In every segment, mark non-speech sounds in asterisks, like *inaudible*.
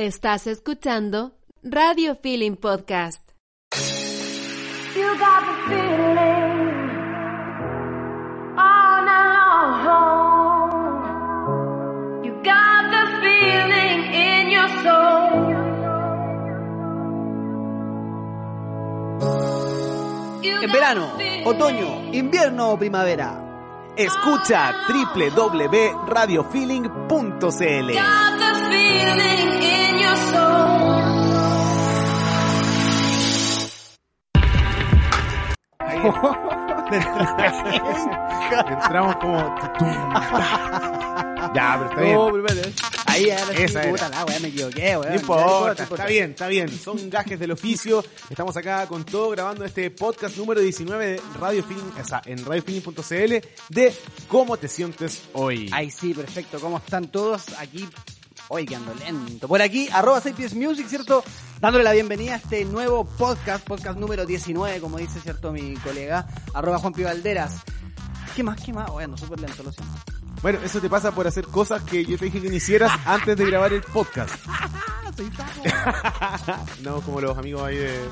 Estás escuchando Radio Feeling Podcast. You got the feeling all night long. You got the feeling in your soul. You En verano, otoño, invierno o primavera. Escucha www.radiofeeling.cl. Entramos como... tutum. *laughs* ya, pero está bien. No, primero. Ahí era Esa era. puta la wea, me equivoqué, weón. No importa, está bien, está bien. Son gajes del oficio. Estamos acá con todo grabando este podcast número 19 de Radio Feeling, o sea, en radiofeeling.cl de cómo te sientes hoy. Ay, sí, perfecto. ¿Cómo están todos aquí? Hoy que ando lento. Por aquí, arroba Sapiens Music, ¿cierto? Dándole la bienvenida a este nuevo podcast, podcast número 19, como dice, ¿cierto? Mi colega, arroba Juan Pío Valderas. ¿Qué más? ¿Qué más? Oye, ando súper lento, lo siento. Bueno, eso te pasa por hacer cosas que yo te dije que no hicieras *laughs* antes de grabar el podcast. *laughs* *laughs* no, como los amigos ahí de,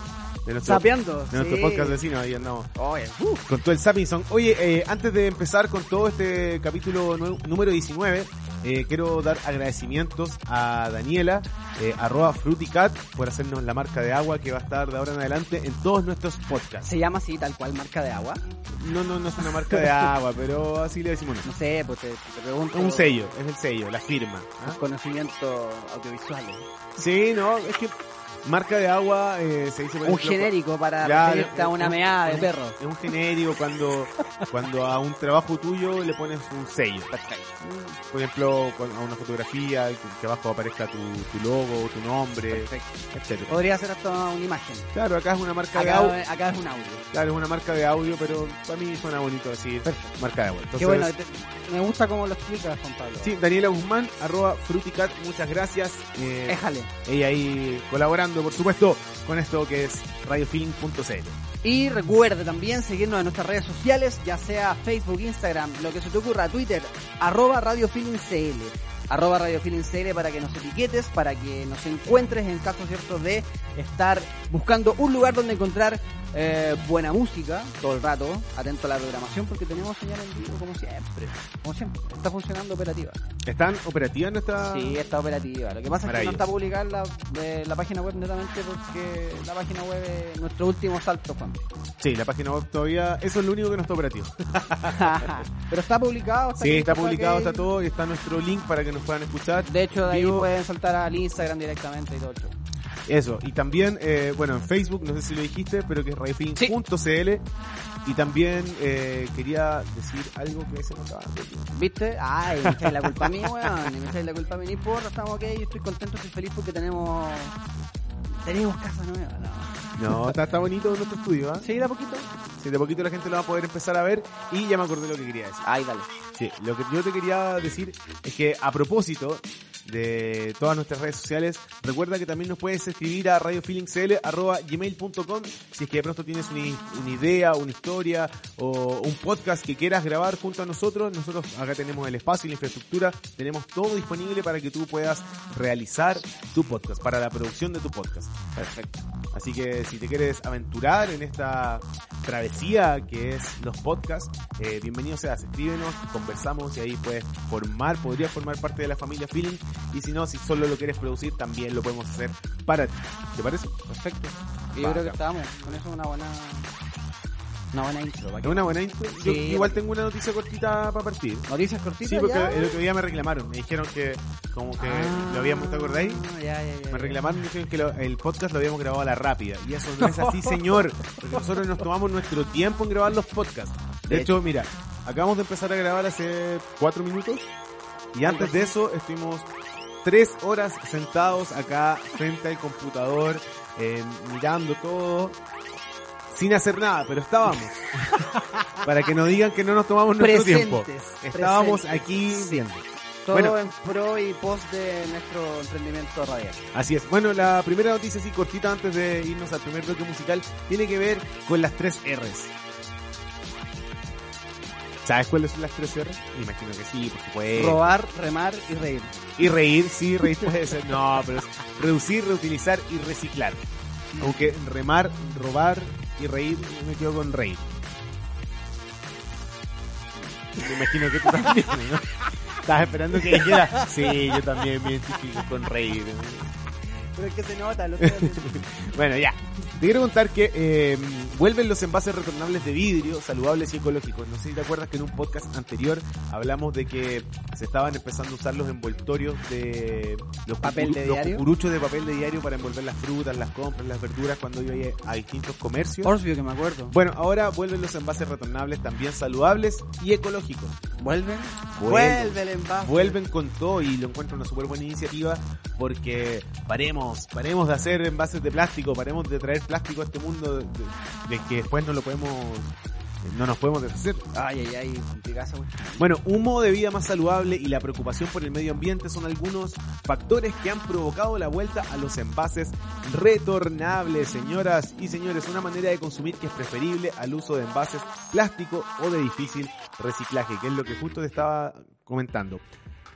de nuestro, Sapeando, de nuestro sí. podcast vecino, ahí andamos. Oye, Con todo el Sappinson. Oye, eh, antes de empezar con todo este capítulo número 19, eh, quiero dar agradecimientos a Daniela, eh, arroba Fruticat, por hacernos la marca de agua que va a estar de ahora en adelante en todos nuestros podcasts. ¿se llama así tal cual marca de agua? No, no, no es una marca de agua, pero así le decimos No nosotros. sé, pues te, te pregunto. Un sello, es el sello, la firma. ¿ah? Tus conocimientos audiovisuales. Sí, no, es que marca de agua eh, se dice Un genérico para Claro, referirte a una meada de perro. Es un genérico cuando, cuando a un trabajo tuyo le pones un sello. Perfecto. Por ejemplo, a una fotografía que, abajo aparezca tu, tu logo, tu nombre, Perfecto. etcétera. Podría ser hasta una imagen. Claro, acá es una marca de audio. acá es un audio. Claro, es una marca de audio, pero para mí suena bonito decir marca de agua. Entonces, Qué bueno, te- me gusta cómo lo explicas, Juan Pablo. Sí, Daniela Guzmán, arroba Fruticat, muchas gracias. Eh, Éjale. ella ahí colaborando, por supuesto, con esto que es radiofeeling.cl. Y recuerde también seguirnos en nuestras redes sociales, ya sea Facebook, Instagram, lo que se te ocurra, Twitter, arroba Radio Feeling CL. Arroba Radio Feeling CL para que nos etiquetes, para que nos encuentres en caso cierto de estar buscando un lugar donde encontrar eh, buena música todo el rato, atento a la programación porque tenemos señal en vivo como siempre. Como siempre, está funcionando operativa. ¿Están operativas nuestras...? Sí, está operativa. Lo que pasa es que no está publicada la, eh, la página web netamente porque la página web es nuestro último salto, Juan. Sí, la página web todavía... Eso es lo único que no está operativo. *laughs* Pero está publicado. Sí, aquí, está publicado, está todo y está nuestro link para que nos puedan escuchar. De hecho, de ahí Vivo. pueden saltar al Instagram directamente y todo el show. Eso, y también, eh, bueno, en Facebook, no sé si lo dijiste, pero que es radiofeeling.cl. Y también eh, quería decir algo que se decir. ¿Viste? Ay, me echáis la culpa a mí, weón. Y me echáis la culpa a mí. Ni porra, estamos ok. Yo estoy contento, estoy feliz porque tenemos... Tenemos casa nueva, ¿no? No, está, está bonito nuestro estudio, ¿ah? Sí, de a poquito. Sí, de poquito la gente lo va a poder empezar a ver y ya me acordé lo que quería decir. Ay, dale. Sí, lo que yo te quería decir es que a propósito de todas nuestras redes sociales, recuerda que también nos puedes escribir a radiofeelingsl.gmail.com si es que de pronto tienes una, una idea, una historia o un podcast que quieras grabar junto a nosotros. Nosotros acá tenemos el espacio y la infraestructura, tenemos todo disponible para que tú puedas realizar tu podcast, para la producción de tu podcast. Perfecto. Así que si te quieres aventurar en esta travesía que es los podcasts, eh, bienvenido seas, escríbenos, conversamos y ahí puedes formar, podrías formar parte de la familia Feeling y si no, si solo lo quieres producir, también lo podemos hacer para ti. ¿Te parece? Perfecto. Y yo creo que estamos. Con eso una buena... Una buena intro. una buena intro. Yo igual tengo una noticia cortita para partir. Noticias cortitas Sí, porque ya. el otro día me reclamaron, me dijeron que como que lo habíamos, ¿te acordáis? Ah, ya, ya, ya, Me reclamaron y dijeron que lo- el podcast lo habíamos grabado a la rápida. Y eso no es así, *laughs* señor. Porque nosotros nos tomamos nuestro tiempo en grabar los podcasts. De, De hecho, mira, acabamos de empezar a grabar hace cuatro minutos. Y antes de eso estuvimos tres horas sentados acá frente al computador, eh, mirando todo, sin hacer nada, pero estábamos. Para que nos digan que no nos tomamos nuestro tiempo. Estábamos presentes. aquí viendo. Todo Bueno. en pro y post de nuestro emprendimiento radial. Así es. Bueno, la primera noticia así cortita antes de irnos al primer bloque musical tiene que ver con las tres R's. ¿Sabes cuáles son las tres R's? Me imagino que sí, por supuesto. Robar, remar y reír. Y reír, sí, reír puede ser. No, pero es reducir, reutilizar y reciclar. Aunque remar, robar y reír, me quedo con reír. Me imagino que tú también, ¿no? *laughs* Estabas esperando que dijera, sí, yo también me identifico con reír. Pero es que se nota, lo. *laughs* Bueno, ya. Te quiero contar que eh, vuelven los envases retornables de vidrio, saludables y ecológicos. No sé si te acuerdas que en un podcast anterior hablamos de que se estaban empezando a usar los envoltorios de los, ¿Papel de los diario? cucuruchos de papel de diario para envolver las frutas, las compras, las verduras cuando iba a distintos comercios. Obvio que me acuerdo. Bueno, ahora vuelven los envases retornables también saludables y ecológicos. ¿Vuelven? Vuelven. Vuelve el envase. Vuelven con todo y lo encuentro una súper buena iniciativa porque paremos, paremos de hacer envases de plástico, paremos de traer plástico a este mundo de, de- de que después no lo podemos, no nos podemos deshacer. Ay, ay, ay, cuestión. Bueno, un modo de vida más saludable y la preocupación por el medio ambiente son algunos factores que han provocado la vuelta a los envases retornables, señoras y señores, una manera de consumir que es preferible al uso de envases plástico o de difícil reciclaje, que es lo que justo te estaba comentando.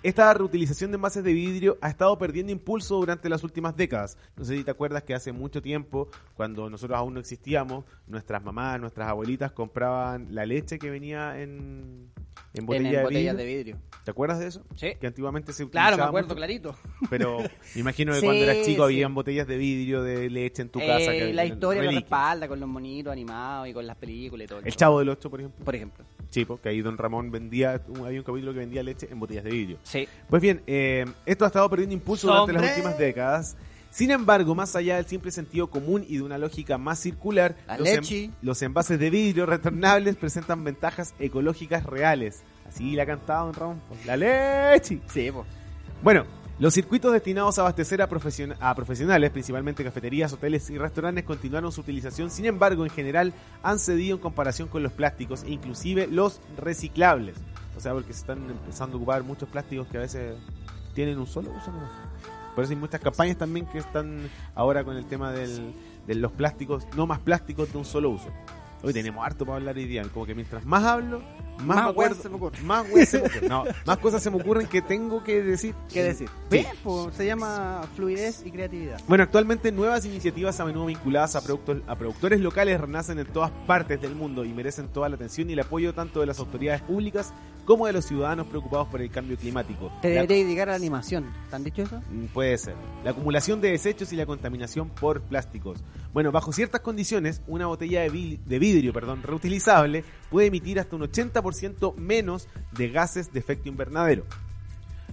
Esta reutilización de envases de vidrio ha estado perdiendo impulso durante las últimas décadas. No sé si te acuerdas que hace mucho tiempo, cuando nosotros aún no existíamos, nuestras mamás, nuestras abuelitas compraban la leche que venía en, en botella, en de, botellas vidrio. de vidrio. ¿Te acuerdas de eso? Sí. Que antiguamente se utilizaba Claro, me acuerdo mucho, clarito. Pero *laughs* me imagino que Sí, cuando eras chico sí. habían botellas de vidrio de leche en tu casa. Eh, que la historia lo respalda con los monitos animados y con las películas y todo. El Chavo del Ocho, por ejemplo. Por ejemplo. Sí, porque ahí Don Ramón vendía, había un capítulo que vendía leche en botellas de vidrio. Sí. Pues bien, eh, esto ha estado perdiendo impulso durante las últimas décadas. Sin embargo, más allá del simple sentido común y de una lógica más circular, La los, en- leche. los envases de vidrio retornables presentan ventajas ecológicas reales. Así la cantaba Don Ramón. pues, La leche. Sí, pues. Bueno, los circuitos destinados a abastecer a, profesion- a profesionales, principalmente cafeterías, hoteles y restaurantes, continuaron su utilización. Sin embargo, en general, han cedido en comparación con los plásticos inclusive los reciclables. O sea, porque se están empezando a ocupar muchos plásticos que a veces tienen un solo uso. Por eso hay muchas campañas también que están ahora con el tema del- de los plásticos, no más plásticos de un solo uso. Hoy tenemos harto para hablar hoy día, como que mientras más hablo, más, Más weas se me ocurren. más weas se me ocurren. *laughs* No, más cosas se me ocurren que tengo que decir. ¿Qué decir? Sí. Pues, se llama fluidez y creatividad. Bueno, actualmente nuevas iniciativas a menudo vinculadas a, productos, a productores locales renacen en todas partes del mundo y merecen toda la atención y el apoyo tanto de las autoridades públicas como de los ciudadanos preocupados por el cambio climático. Te debería dedicar a la animación. ¿Te han dicho eso? Mm, Puede ser. La acumulación de desechos y la contaminación por plásticos. Bueno, bajo ciertas condiciones, una botella de vidrio perdón, reutilizable puede emitir hasta un 80% menos de gases de efecto invernadero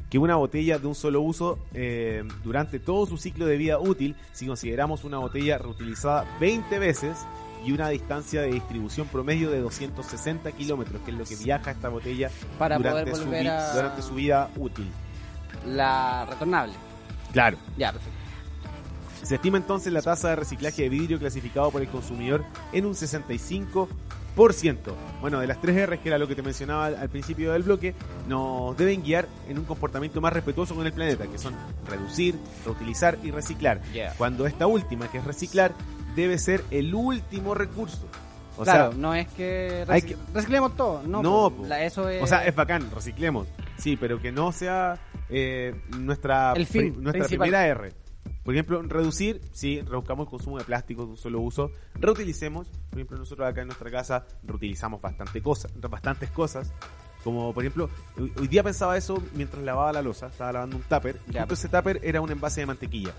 que una botella de un solo uso eh, durante todo su ciclo de vida útil si consideramos una botella reutilizada 20 veces y una distancia de distribución promedio de 260 kilómetros, que es lo que viaja esta botella Para durante, poder su, volver vi- a- durante su vida útil. La retornable. Claro. Ya, perfecto. Se estima entonces la tasa de reciclaje de vidrio clasificado por el consumidor en un 65%. Bueno, de las tres R's, que era lo que te mencionaba al, al principio del bloque, nos deben guiar en un comportamiento más respetuoso con el planeta, que son reducir, reutilizar y reciclar. Yeah. Cuando esta última, que es reciclar, debe ser el último recurso. O claro, sea, no es que, hay que- reciclemos todo. No, No, po. po. La- eso es. o sea, es bacán, reciclemos. Sí, pero que no sea eh, nuestra, El fin pri- nuestra principal. primera R. Por ejemplo, reducir, sí, reduzcamos el consumo de plástico de un solo uso. Reutilicemos, por ejemplo, nosotros acá en nuestra casa reutilizamos bastante cosas, bastantes cosas. Como por ejemplo, hoy, día pensaba eso mientras lavaba la losa, estaba lavando un tupper. Ya. Justo ese tupper era un envase de mantequilla.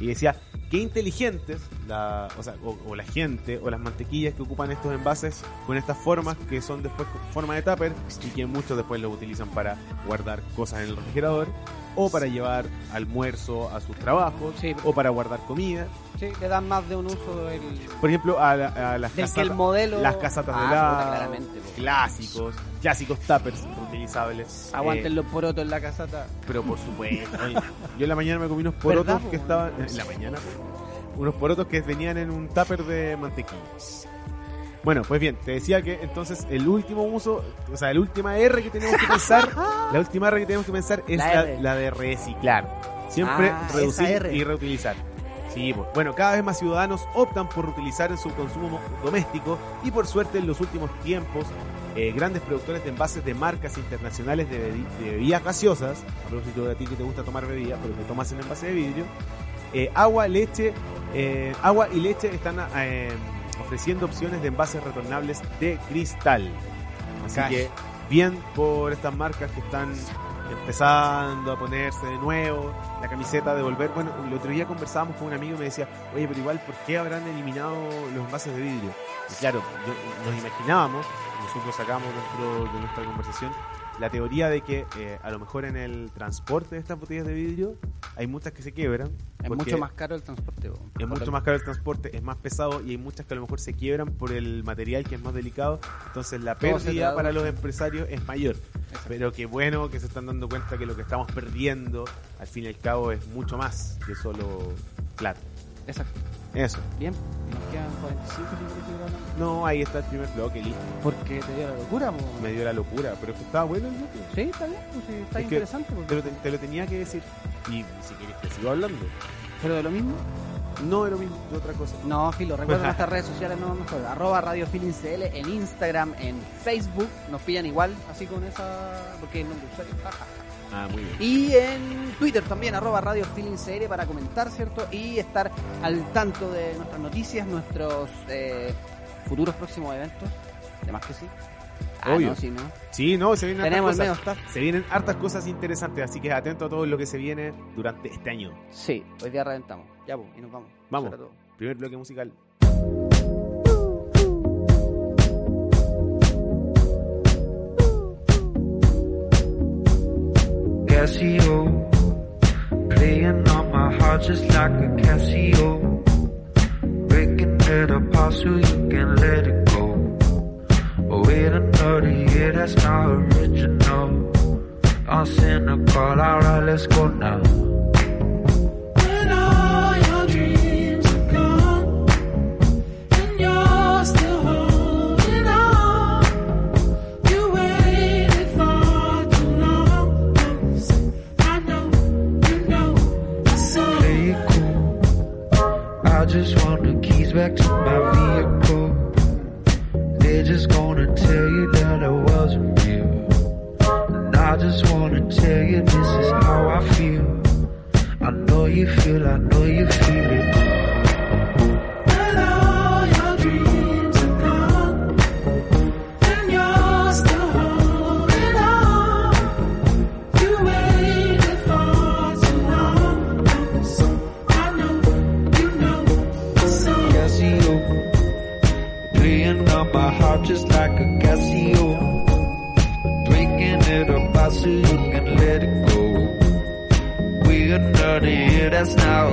Y decía, qué inteligentes, la, o, sea, o, o la gente o las mantequillas que ocupan estos envases con estas formas que son después forma de tupper y que muchos después los utilizan para guardar cosas en el refrigerador. o para llevar almuerzo a sus trabajos, Sí. o para guardar comida. Sí, le dan más de un uso el... Por ejemplo, a, la- a las Del que casatas, el modelo- las casatas Ah, de helado, claramente, clásicos, clásicos tuppers reutilizables. Aguanten Eh, los porotos en la casata. pero por supuesto. yo en la mañana me comí unos porotos que estaban. En la mañana, unos porotos que venían en un tupper de mantequilla. Bueno, pues bien, te decía que entonces el último uso, o sea, la última R que tenemos que pensar, *laughs* la última R que tenemos que pensar es La la, de reciclar. Siempre Ah, reducir y reutilizar. Sí, pues. bueno, cada vez más ciudadanos optan por reutilizar en su consumo mo- doméstico y por suerte en los últimos tiempos eh, grandes productores de envases de marcas internacionales de, bebi- de bebidas gaseosas, a propósito de a ti que te gusta tomar bebidas, pero que tomas en envase de vidrio, eh, agua, leche, eh, agua y leche están ofreciendo opciones de envases retornables de cristal. Así Cash. que bien por estas marcas que están empezando a ponerse de nuevo la camiseta de volver. Bueno, el otro día conversábamos con un amigo y me decía, oye, pero igual, ¿por qué habrán eliminado los envases de vidrio? Y claro, yo- nos imaginábamos, nosotros sacamos dentro de nuestra conversación la teoría de que eh, a lo mejor en el transporte de estas botellas de vidrio hay muchas que se quiebran. Es mucho más caro el transporte. po. Es mucho más caro el transporte, es más pesado y hay muchas que a lo mejor se quiebran por el material que es más delicado. Entonces la Todo pérdida para los empresarios es mayor. Pero qué bueno que se están dando cuenta que lo que estamos perdiendo al fin y al cabo es mucho más que solo plata. Exacto. Eso. Bien. Nos quedan 45 minutos de programa. No, ahí está el primer bloque, listo. Porque te dio la locura, po. Me dio la locura, pero es que estaba bueno el bloque. Sí, está bien. pues, sí, está Es interesante. po. Te lo, te lo tenía que decir. Y si quieres te sigo hablando. Pero de lo mismo. No es lo mismo, de otra cosa. No, Filo, recuerden *laughs* nuestras redes sociales, no mejor. Arroba Radio CL en Instagram, en Facebook. Nos pillan igual, así con esa. Porque es nombre de usuario. ja. Ah, muy bien. Y en Twitter también, arroba Radio Feeling CL para comentar, ¿cierto? Y estar al tanto de nuestras noticias, nuestros eh, futuros próximos eventos. Además que sí. Ah, Obvio. no, sí, ¿no? Sí, no, se vienen Tenemos hartas cosas. Se vienen hartas cosas interesantes, así que atento a todo lo que se viene durante este año. Sí, hoy día reventamos. Ya, pues, y nos vamos. Vamos. Primer bloque musical. Casio, playing on my heart just like a Casio, breaking it apart so you can let it go. Oh, wait another year, that's not original. I'm cynical, alright, let's go now. I just want the keys back to my vehicle. They're just gonna tell you that I wasn't real. And I just wanna tell you this is how I feel. I know you feel, I know you feel it. dance now.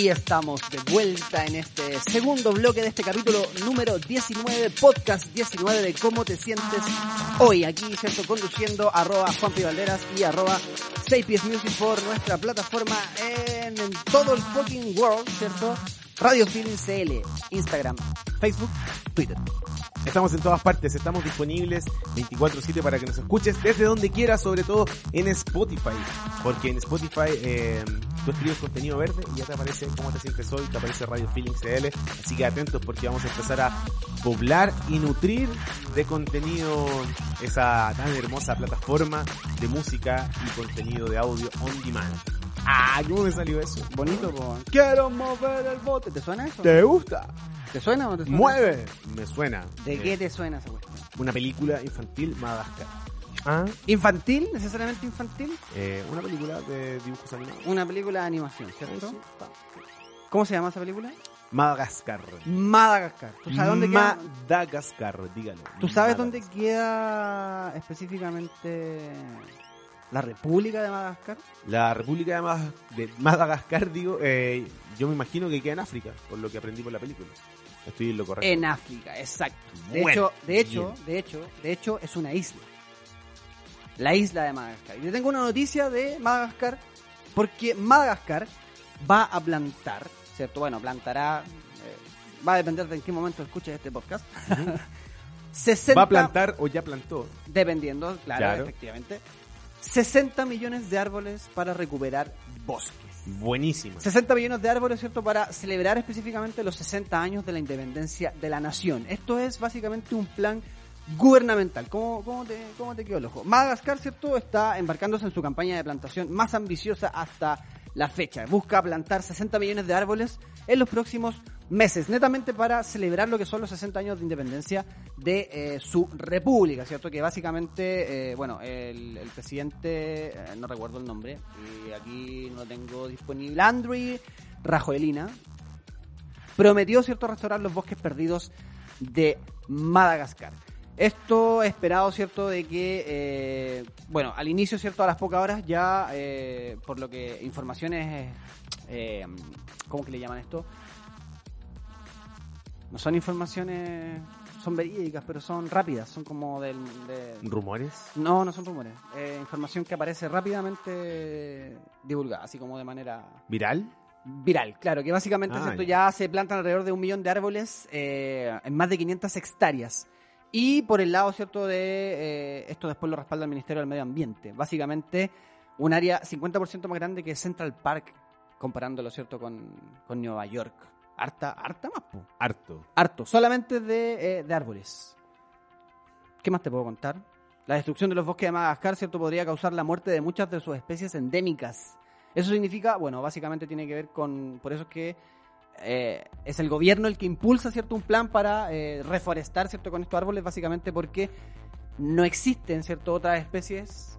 Y estamos de vuelta en este segundo bloque de este capítulo número 19, podcast 19 de cómo te sientes hoy. Aquí, ¿cierto? Conduciendo arroba Juan Valderas y arroba Sapies Music por nuestra plataforma en, todo el fucking world, ¿cierto? Radio Feeling CL, Instagram, Facebook, Twitter. Estamos en todas partes, estamos disponibles 24/7 para que nos escuches desde donde quieras, sobre todo en Spotify, porque en Spotify eh, tú escribes contenido verde y ya te aparece cómo te sientes hoy, te aparece Radio Feeling CL, así que atentos porque vamos a empezar a poblar y nutrir de contenido esa tan hermosa plataforma de música y contenido de audio on demand. Ah, ¿cómo me salió eso? Bonito, po. Quiero mover el bote. ¿Te suena eso? ¿Te gusta? ¿Te suena o no te suena? ¡Mueve! Me suena. ¿De qué eh, te suena esa cuestión? Una película infantil Madagascar. ¿Ah? ¿Infantil? ¿Necesariamente infantil? Eh, una película de dibujos animados. Una película de animación, ¿cierto? ¿Cómo se llama esa película? Madagascar. Madagascar. ¿Tú sabes dónde queda? Madagascar, dígalo. ¿Tú sabes dónde queda específicamente la República de Madagascar? La República de, Madagascar, digo, eh, yo me imagino que queda en África, por lo que aprendí por la película. Estoy en lo correcto. En África, exacto. De hecho, de hecho, de hecho, de hecho, es una isla. La isla de Madagascar. Y te tengo una noticia de Madagascar porque Madagascar va a plantar, ¿cierto? Bueno, plantará eh, va a depender de en qué momento escuches este podcast. 60 *laughs* ¿Va a plantar o ya plantó? dependiendo, claro, Claro. efectivamente. 60 millones de árboles para recuperar bosques. Buenísima. 60 millones de árboles, ¿cierto? Para celebrar específicamente los 60 años de la independencia de la nación. Esto es básicamente un plan gubernamental. ¿Cómo, cómo, te, cómo te quedó el ojo? Madagascar, ¿cierto? Está embarcándose en su campaña de plantación más ambiciosa hasta la fecha. Busca plantar 60 millones de árboles en los próximos meses, netamente para celebrar lo que son los 60 años de independencia de eh, su república, ¿cierto? Que básicamente, eh, bueno, el, el presidente, eh, no recuerdo el nombre, y aquí no tengo disponible, Andrew Rajoelina, prometió, ¿cierto?, restaurar los bosques perdidos de Madagascar. Esto esperado, ¿cierto?, de que, eh, bueno, al inicio, ¿cierto?, a las pocas horas ya, eh, por lo que informaciones, eh, ¿cómo que le llaman esto? No son informaciones, son verídicas, pero son rápidas, son como del... de- ¿Rumores? no, no son rumores. Eh, información que aparece rápidamente divulgada, así como de manera ¿Viral? viral. Claro, que básicamente Ah, ¿cierto? ya. ya se plantan alrededor de un millón de árboles eh, en más de 500 hectáreas. Y por el lado, ¿cierto? De eh, esto después lo respalda el Ministerio del Medio Ambiente. Básicamente un área 50% más grande que Central Park, comparándolo, ¿cierto? Con, con Nueva York. Harta, harta más, po. Harto. Harto, solamente de, eh, de árboles. ¿Qué más te puedo contar? La destrucción de los bosques de Madagascar, ¿cierto? Podría causar la muerte de muchas de sus especies endémicas. Eso significa, bueno, básicamente tiene que ver con, por eso es que eh, es el gobierno el que impulsa, ¿cierto? Un plan para eh, reforestar, ¿cierto? Con estos árboles, básicamente porque no existen, ¿cierto? Otras especies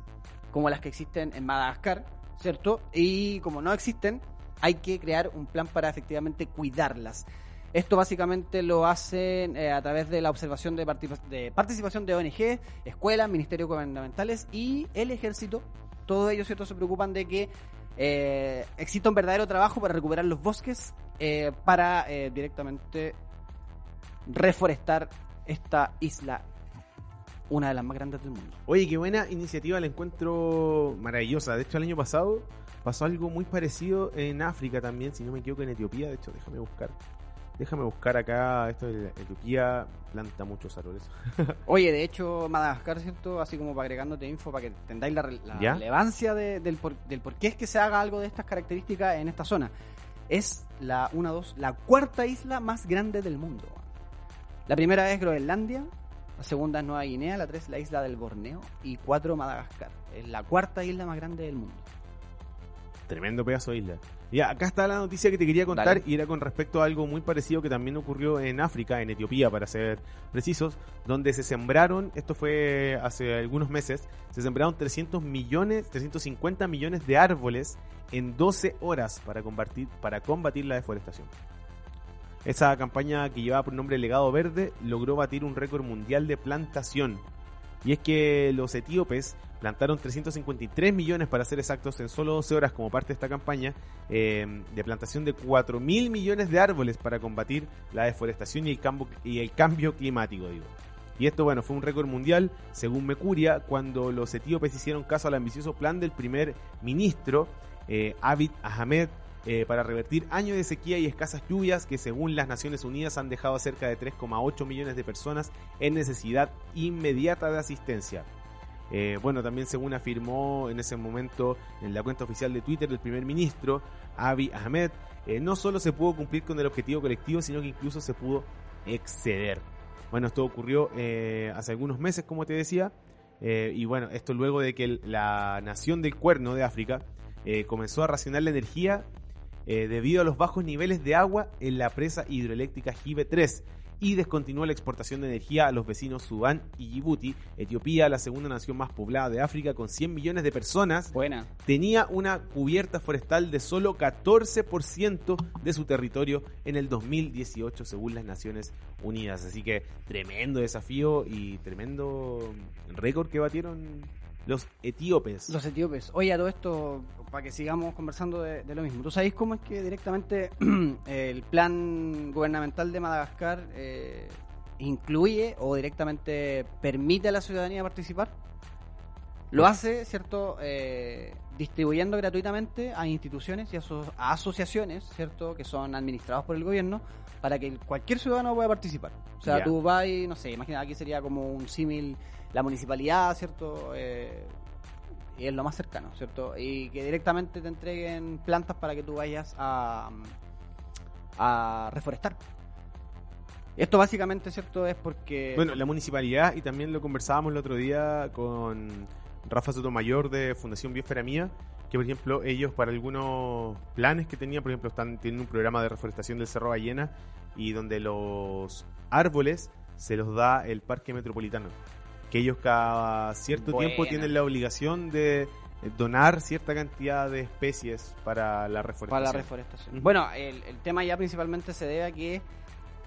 como las que existen en Madagascar, ¿cierto? Y como no existen, hay que crear un plan para efectivamente cuidarlas. Esto básicamente lo hacen eh, a través de la observación de, de participación de ONG, escuelas, ministerios gubernamentales y el ejército. Todos ellos ¿cierto? se preocupan de que eh, exista un verdadero trabajo para recuperar los bosques, eh, para eh, directamente reforestar esta isla, una de las más grandes del mundo. Oye, qué buena iniciativa, la encuentro maravillosa. De hecho, el año pasado pasó algo muy parecido en África también, si no me equivoco, en Etiopía. De hecho, déjame buscar. Déjame buscar acá. Esto de Etiopía planta muchos árboles. *laughs* Oye, de hecho, Madagascar, ¿cierto? Así como para agregándote info para que entendáis la, relevancia de- del, por, del por qué es que se haga algo de estas características en esta zona. Es la, una, dos, la cuarta isla más grande del mundo. La primera es Groenlandia, la segunda es Nueva Guinea, la tres la isla del Borneo y cuatro Madagascar. Es la cuarta isla más grande del mundo. Tremendo pedazo de isla. Ya, acá está la noticia que te quería contar Dale. y era con respecto a algo muy parecido que también ocurrió en África, en Etiopía para ser precisos, donde se sembraron, esto fue hace algunos meses, se sembraron 300 millones, 350 millones de árboles en 12 horas para combatir, para combatir la deforestación. Esa campaña que llevaba por nombre Legado Verde logró batir un récord mundial de plantación. Y es que los etíopes plantaron 353 millones, para ser exactos, en solo 12 horas como parte de esta campaña eh, de plantación de 4 mil millones de árboles para combatir la deforestación y el, cambio, climático, digo. Y esto, bueno, fue un récord mundial, según Mecuria, cuando los etíopes hicieron caso al ambicioso plan del primer ministro, eh, Abiy Ahmed, eh, para revertir años de sequía y escasas lluvias que según las Naciones Unidas han dejado a cerca de 3,8 millones de personas en necesidad inmediata de asistencia. Eh, bueno, también según afirmó en ese momento en la cuenta oficial de Twitter del primer ministro, Abiy Ahmed, eh, no solo se pudo cumplir con el objetivo colectivo, sino que incluso se pudo exceder. Bueno, esto ocurrió eh, hace algunos meses, como te decía, y bueno, esto luego de que el- la nación del cuerno de África comenzó a racionar la energía debido a los bajos niveles de agua en la presa hidroeléctrica Jibe 3 y descontinuó la exportación de energía a los vecinos Sudán y Djibouti. Etiopía, la segunda nación más poblada de África con 100 millones de personas, Buena. tenía una cubierta forestal de solo 14% de su territorio en el 2018 según las Naciones Unidas. Así que tremendo desafío y tremendo récord que batieron los etíopes. Los etíopes. Oye, a todo esto, para que sigamos conversando de, de lo mismo. ¿Tú sabéis cómo es que directamente *clears throat* el plan gubernamental de Madagascar eh, incluye o directamente permite a la ciudadanía participar? Lo hace, ¿cierto? Eh, distribuyendo gratuitamente a instituciones y a, aso- a asociaciones, ¿cierto? Que son administrados por el gobierno para que cualquier ciudadano pueda participar. O sea, Ya. tú vas y, no sé, imagina, aquí sería como un símil, la municipalidad, ¿cierto? Eh, y es lo más cercano, ¿cierto? Y que directamente te entreguen plantas para que tú vayas a, a reforestar. Esto básicamente, ¿cierto? Es porque... Bueno, la municipalidad, y también lo conversábamos el otro día con Rafa Sotomayor de Fundación Biosfera Mía, que por ejemplo ellos para algunos planes que tenían, por ejemplo, están tienen un programa de reforestación del Cerro Ballena y donde los árboles se los da el Parque Metropolitano, que ellos cada cierto tiempo tienen la obligación de eh, donar cierta cantidad de especies para la reforestación. Para la reforestación. Bueno, el, el tema ya principalmente se debe a que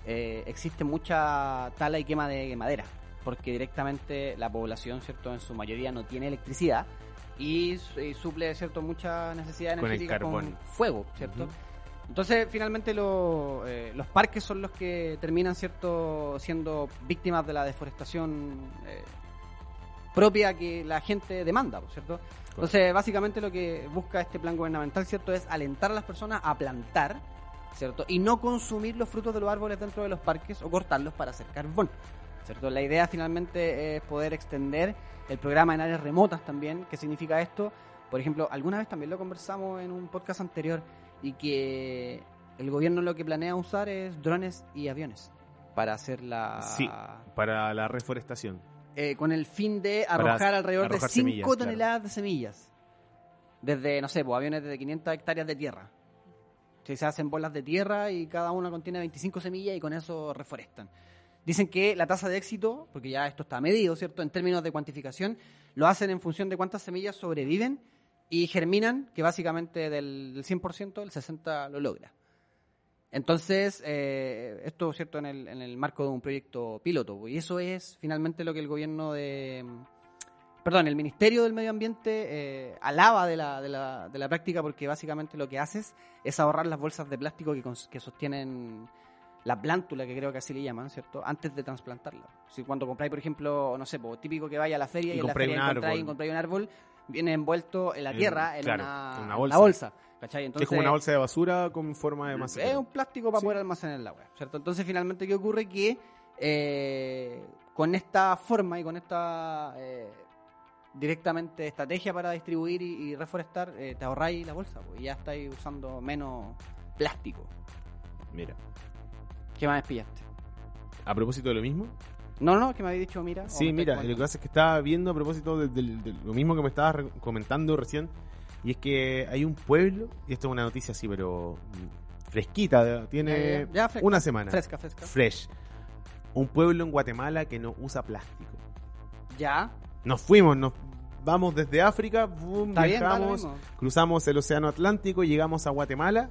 eh, existe mucha tala y quema de madera, porque directamente la población, ¿cierto? En su mayoría no tiene electricidad y, y suple, ¿cierto? Mucha necesidad Con el energética con, carbón. fuego, ¿cierto? Entonces, finalmente lo- eh, los parques son los que terminan, ¿cierto? Siendo víctimas de la deforestación eh, propia que la gente demanda, ¿cierto? Entonces, básicamente lo que busca este plan gubernamental, ¿cierto? Es alentar a las personas a plantar, ¿cierto? Y no consumir los frutos de los árboles dentro de los parques o cortarlos para hacer carbón, ¿cierto? La idea finalmente es poder extender el programa en áreas remotas también. ¿Qué significa esto? Por ejemplo, alguna vez también lo conversamos en un podcast anterior y que el gobierno lo que planea usar es drones y aviones para hacer la... Sí. Para la reforestación. eh, con el fin de Para arrojar alrededor arrojar de 5 semillas, claro. toneladas de semillas. Desde, no sé, pues, aviones de 500 hectáreas de tierra. Se hacen bolas de tierra y cada una contiene 25 semillas y con eso reforestan. Dicen que la tasa de éxito, porque ya esto está medido, ¿cierto? En términos de cuantificación, lo hacen en función de cuántas semillas sobreviven y germinan, que básicamente del, del 100%, el 60% lo logra. Entonces, eh, esto, ¿cierto?, en el, en el marco de un proyecto piloto. Y eso es finalmente lo que el gobierno de. Perdón, el Ministerio del Medio Ambiente eh, alaba de la, de, la, de la práctica porque básicamente lo que haces es ahorrar las bolsas de plástico que, que sostienen la plántula, que creo que así le llaman, ¿cierto? Antes de trasplantarla. Si cuando compráis, por ejemplo, no sé, pues, típico que vaya a la feria Y y, en la feria encontráis, encontráis un árbol, viene envuelto en la tierra, en, claro, una, en una en bolsa. la bolsa. ¿cachai? Que Entonces, es como una bolsa de basura con forma de masa. es un plástico para Sí. poder almacenar el agua, ¿cierto? Entonces, finalmente, ¿qué ocurre? Que eh, con esta forma y con esta eh, directamente estrategia para distribuir y, y reforestar, eh, te ahorráis la bolsa pues, y ya estáis usando menos plástico. Mira. ¿Qué más pillaste? A propósito de lo mismo. No, no, que me habéis dicho, mira. Sí, mira, lo que pasa es que estaba viendo a propósito de, de- de lo mismo que me estabas re- comentando recién, y es que hay un pueblo, y esto es una noticia así, pero mm, fresquita, tiene Ya, ya, ya, fresca. una semana. Fresca, fresca. Fresh. Un pueblo en Guatemala que no usa plástico. Ya, Nos fuimos, nos vamos desde África, boom, bien, viajamos, cruzamos el Océano Atlántico, llegamos a Guatemala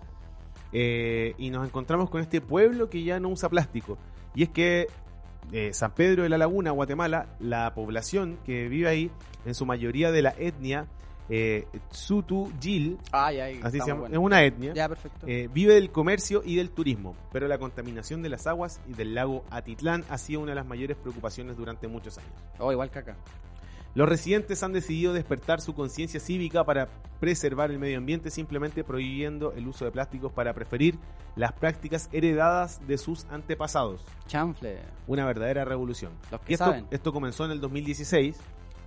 eh, y nos encontramos con este pueblo que ya no usa plástico. Y es que eh, San Pedro de la Laguna, Guatemala, la población que vive ahí, en su mayoría de la etnia eh, Tsutu Ay, ay, así se llama, es una etnia, Ya, perfecto. eh, vive del comercio y del turismo, pero la contaminación de las aguas y del lago Atitlán ha sido una de las mayores preocupaciones durante muchos años. Oh, igual que acá. Los residentes han decidido despertar su conciencia cívica para preservar el medio ambiente simplemente prohibiendo el uso de plásticos para preferir las prácticas heredadas de sus antepasados. Chanfle. Una verdadera revolución. Los que esto, saben. esto comenzó en el 2016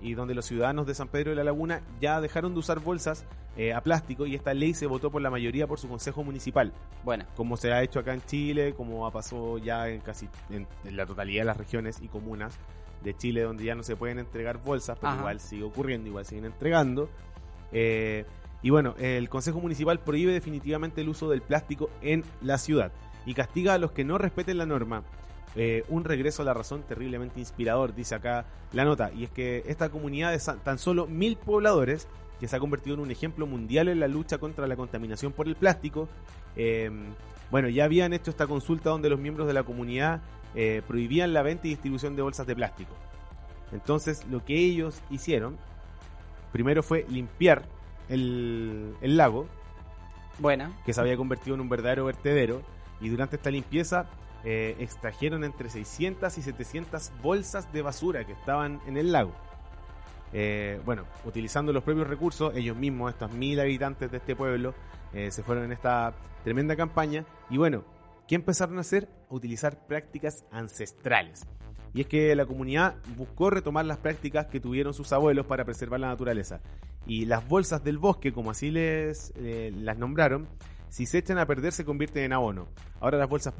y donde los ciudadanos de San Pedro de la Laguna ya dejaron de usar bolsas eh, a plástico y esta ley se votó por la mayoría por su consejo municipal, Buena. como se ha hecho acá en Chile, como ha pasado ya en casi en, en la totalidad de las regiones y comunas de Chile donde ya no se pueden entregar bolsas, pero Ajá. igual sigue ocurriendo, igual siguen entregando. Eh, Y bueno, el Consejo Municipal prohíbe definitivamente el uso del plástico en la ciudad y castiga a los que no respeten la norma. Eh, un regreso a la razón terriblemente inspirador, dice acá la nota. Y es que esta comunidad de tan solo mil pobladores, que se ha convertido en un ejemplo mundial en la lucha contra la contaminación por el plástico, eh, bueno, ya habían hecho esta consulta donde los miembros de la comunidad eh, prohibían la venta y distribución de bolsas de plástico. Entonces, lo que ellos hicieron, primero fue limpiar el, el lago, Buena. que se había convertido en un verdadero vertedero, y durante esta limpieza eh, extrajeron entre 600 y 700 bolsas de basura que estaban en el lago. Eh, bueno, utilizando los propios recursos, ellos mismos, estos mil habitantes de este pueblo, eh, se fueron en esta tremenda campaña. Y bueno, ¿qué empezaron a hacer? A utilizar prácticas ancestrales. Y es que la comunidad buscó retomar las prácticas que tuvieron sus abuelos para preservar la naturaleza. Y las bolsas del bosque, como así les eh, las nombraron, si se echan a perder se convierten en abono. Ahora las bolsas,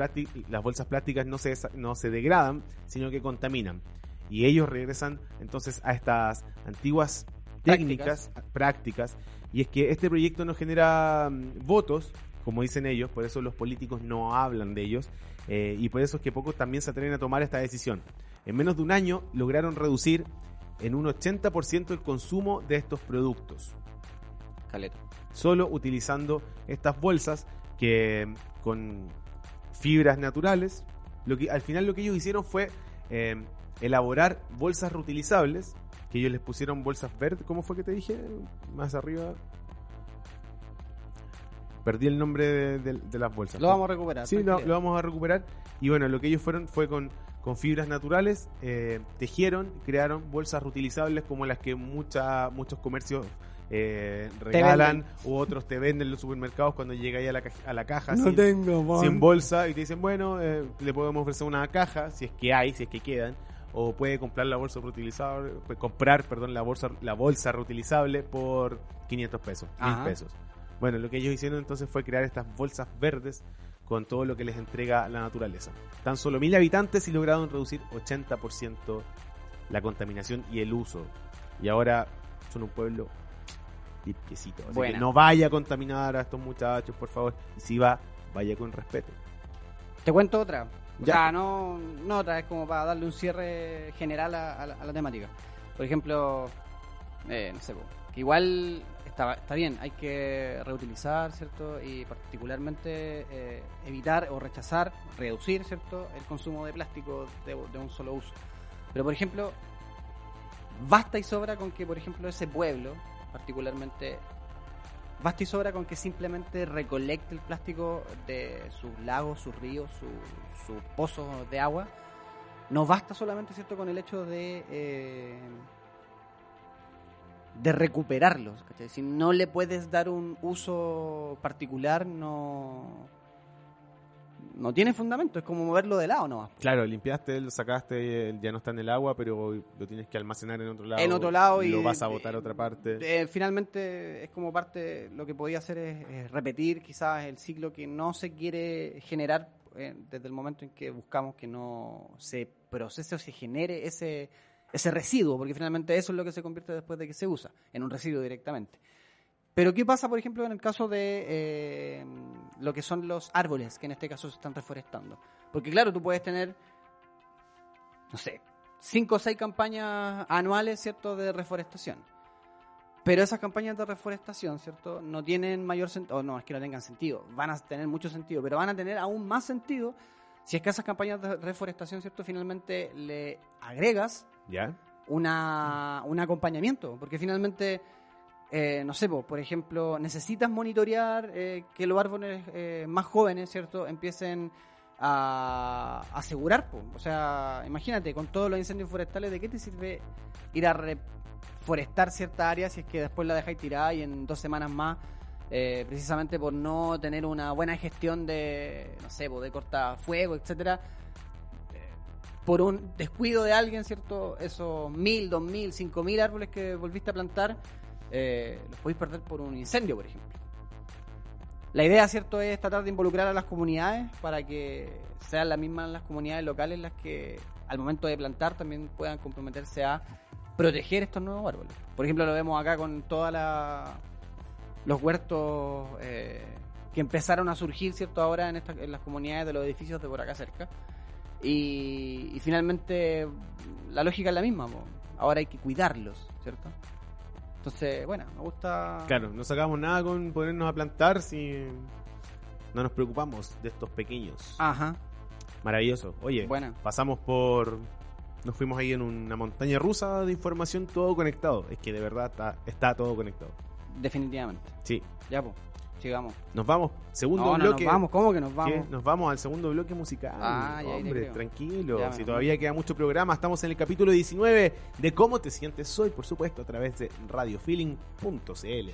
las bolsas plásticas no se, desa- no se degradan, sino que contaminan. Y ellos regresan entonces a estas antiguas técnicas, prácticas. Y es que este proyecto no genera mm, votos, como dicen ellos, por eso los políticos no hablan de ellos. eh, y por eso es que pocos también se atreven a tomar esta decisión. En menos de un año lograron reducir en un 80% el consumo de estos productos Caleta. solo utilizando estas bolsas que con fibras naturales, lo que al final lo que ellos hicieron fue eh, elaborar bolsas reutilizables, que ellos les pusieron bolsas verdes, ¿cómo fue que te dije? Más arriba. Perdí el nombre de, de- de las bolsas. Lo vamos a recuperar. Sí, lo, vamos a recuperar. Y bueno, lo que ellos fueron fue con, con fibras naturales, eh, tejieron, crearon bolsas reutilizables como las que mucha, muchos comercios eh, regalan u otros te venden en los supermercados cuando llegáis a la, a la caja sin, tengo, sin bolsa y te dicen, bueno, eh, le podemos ofrecer una caja, si es que hay, si es que quedan. O puede comprar la bolsa reutilizable, puede comprar, perdón, la bolsa, la bolsa reutilizable por 500 pesos, 1000 Ajá. pesos. Bueno, lo que ellos hicieron entonces fue crear estas bolsas verdes con todo lo que les entrega la naturaleza. Tan solo mil habitantes y lograron reducir 80% la contaminación y el uso. Y ahora son un pueblo limpiecito. Así Buena. que no vaya a contaminar a estos muchachos, por favor. Y si va, vaya con respeto. Te cuento otra. O Ya. sea, no, no otra, es como para darle un cierre general a, a la, a la temática. Por ejemplo, eh, no sé, que igual está, está bien, hay que reutilizar, ¿cierto? Y particularmente eh, evitar o rechazar, reducir, ¿cierto? El consumo de plástico de, un solo uso. Pero, por ejemplo, basta y sobra con que, por ejemplo, ese pueblo, particularmente, basta y sobra con que simplemente recolecte el plástico de sus lagos, sus ríos, su- sus pozos de agua. No basta solamente, ¿cierto?, con el hecho de. eh, de recuperarlos, ¿cachai? Si no le puedes dar un uso particular, no. No tiene fundamento, es como moverlo de lado nomás. Claro, limpiaste, lo sacaste, eh, ya no está en el agua, pero lo tienes que almacenar en otro lado. En otro lado y- Lo vas a botar a otra parte. Eh, finalmente es como parte, lo que podía hacer es, es repetir quizás el ciclo que no se quiere generar eh, desde el momento en que buscamos que no se procese o se genere ese, ese residuo, porque finalmente eso es lo que se convierte después de que se usa, en un residuo directamente. Pero ¿qué pasa, por ejemplo, en el caso de eh, lo que son los árboles, que en este caso se están reforestando? Porque claro, tú puedes tener, no sé, cinco o seis campañas anuales, ¿cierto?, de reforestación. Pero esas campañas de reforestación, ¿cierto?, no tienen mayor sentido, o no, es que no tengan sentido, van a tener mucho sentido, pero van a tener aún más sentido si es que esas campañas de reforestación, ¿cierto?, finalmente le agregas Una, un acompañamiento, porque finalmente, eh, no sé, po, por ejemplo, necesitas monitorear eh, que los árboles eh, más jóvenes, ¿cierto?, empiecen a asegurar, po. o sea, imagínate, con todos los incendios forestales, ¿de qué te sirve ir a reforestar cierta área si es que después la dejáis tirada y en dos semanas más, eh, precisamente por no tener una buena gestión de, no sé, de cortafuego, etcétera, por un descuido de alguien, ¿cierto? Esos mil, dos mil, cinco mil árboles que volviste a plantar, eh, los podéis perder por un incendio, por ejemplo. La idea, ¿cierto?, es tratar de involucrar a las comunidades para que sean las mismas las comunidades locales las que al momento de plantar también puedan comprometerse a proteger estos nuevos árboles. Por ejemplo, lo vemos acá con toda la los huertos eh, que empezaron a surgir, ¿cierto? Ahora en, esta- en las comunidades de los edificios de por acá cerca. Y, y finalmente la lógica es la misma, po. ahora hay que cuidarlos, ¿cierto? Entonces, bueno, me gusta... Claro, no sacamos nada con ponernos a plantar si no nos preocupamos de estos pequeños. Ajá, Maravilloso. Oye, Buena. pasamos por... Nos fuimos ahí en una montaña rusa de información, todo conectado. Es que de verdad está, está todo conectado. definitivamente. Sí. Ya, pues, sigamos. Nos vamos. Segundo No, no, bloque. nos vamos, ¿cómo que nos ¿Qué? vamos? Nos vamos al segundo bloque musical. Ah, Hombre, tranquilo. Ya, si todavía queda mucho programa, estamos en el capítulo 19 de cómo te sientes hoy, por supuesto, a través de radiofeeling.cl.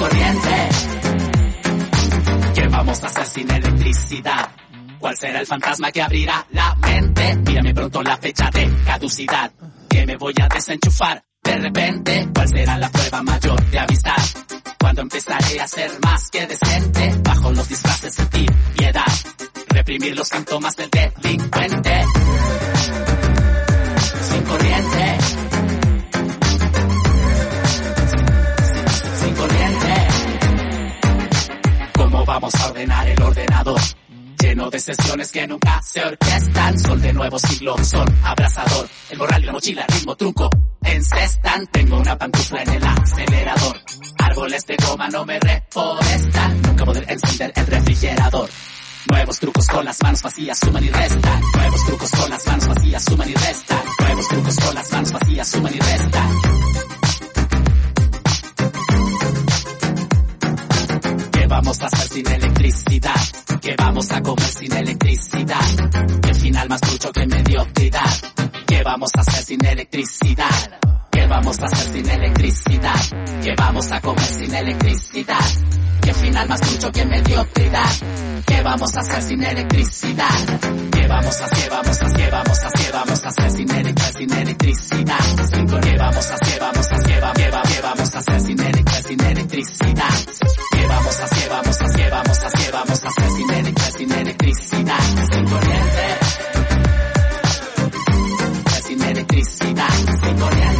corriente. ¿Qué vamos a hacer sin electricidad? ¿Cuál será el fantasma que abrirá la mente? Mírame pronto la fecha de caducidad. Que me voy a desenchufar de repente. ¿Cuál será la prueba mayor de amistad? Cuando empezaré a ser más que decente. Bajo los disfraces sentir piedad. Reprimir los síntomas del delincuente. Sin corriente. Vamos a ordenar el ordenador? Lleno de sesiones que nunca se orquestan. Sol de nuevo siglo, son abrasador. El moral y la mochila, ritmo truco. Encestan, tengo una pantufla en el acelerador. Árboles de goma no me reforestan. Nunca poder encender el refrigerador. Nuevos trucos con las manos vacías suman y restan. Nuevos trucos con las manos vacías suman y restan. Nuevos trucos con las manos vacías suman y restan. Vamos a hacer sin electricidad? ¿Qué vamos a comer sin electricidad? ¿Qué final más trucho que mediocridad? ¿Qué vamos a hacer sin electricidad? ¿Qué vamos a hacer sin electricidad? ¿Qué vamos a comer sin electricidad? ¿Qué final más trucho que mediocridad? ¿Qué vamos a hacer sin electricidad? ¿Qué vamos a hacer, vamos a hacer, vamos a hacer, vamos a hacer sin, elec- sin electricidad? ¿Qué vamos a hacer, vamos a hacer, vamos a hacer sin, elec- sin electricidad? ¿Qué vamos a hacer, vamos a hacer, vamos a hacer, vamos a hacer sin, elec- sin electricidad? Sin corriente. Sin electricidad, sin corriente.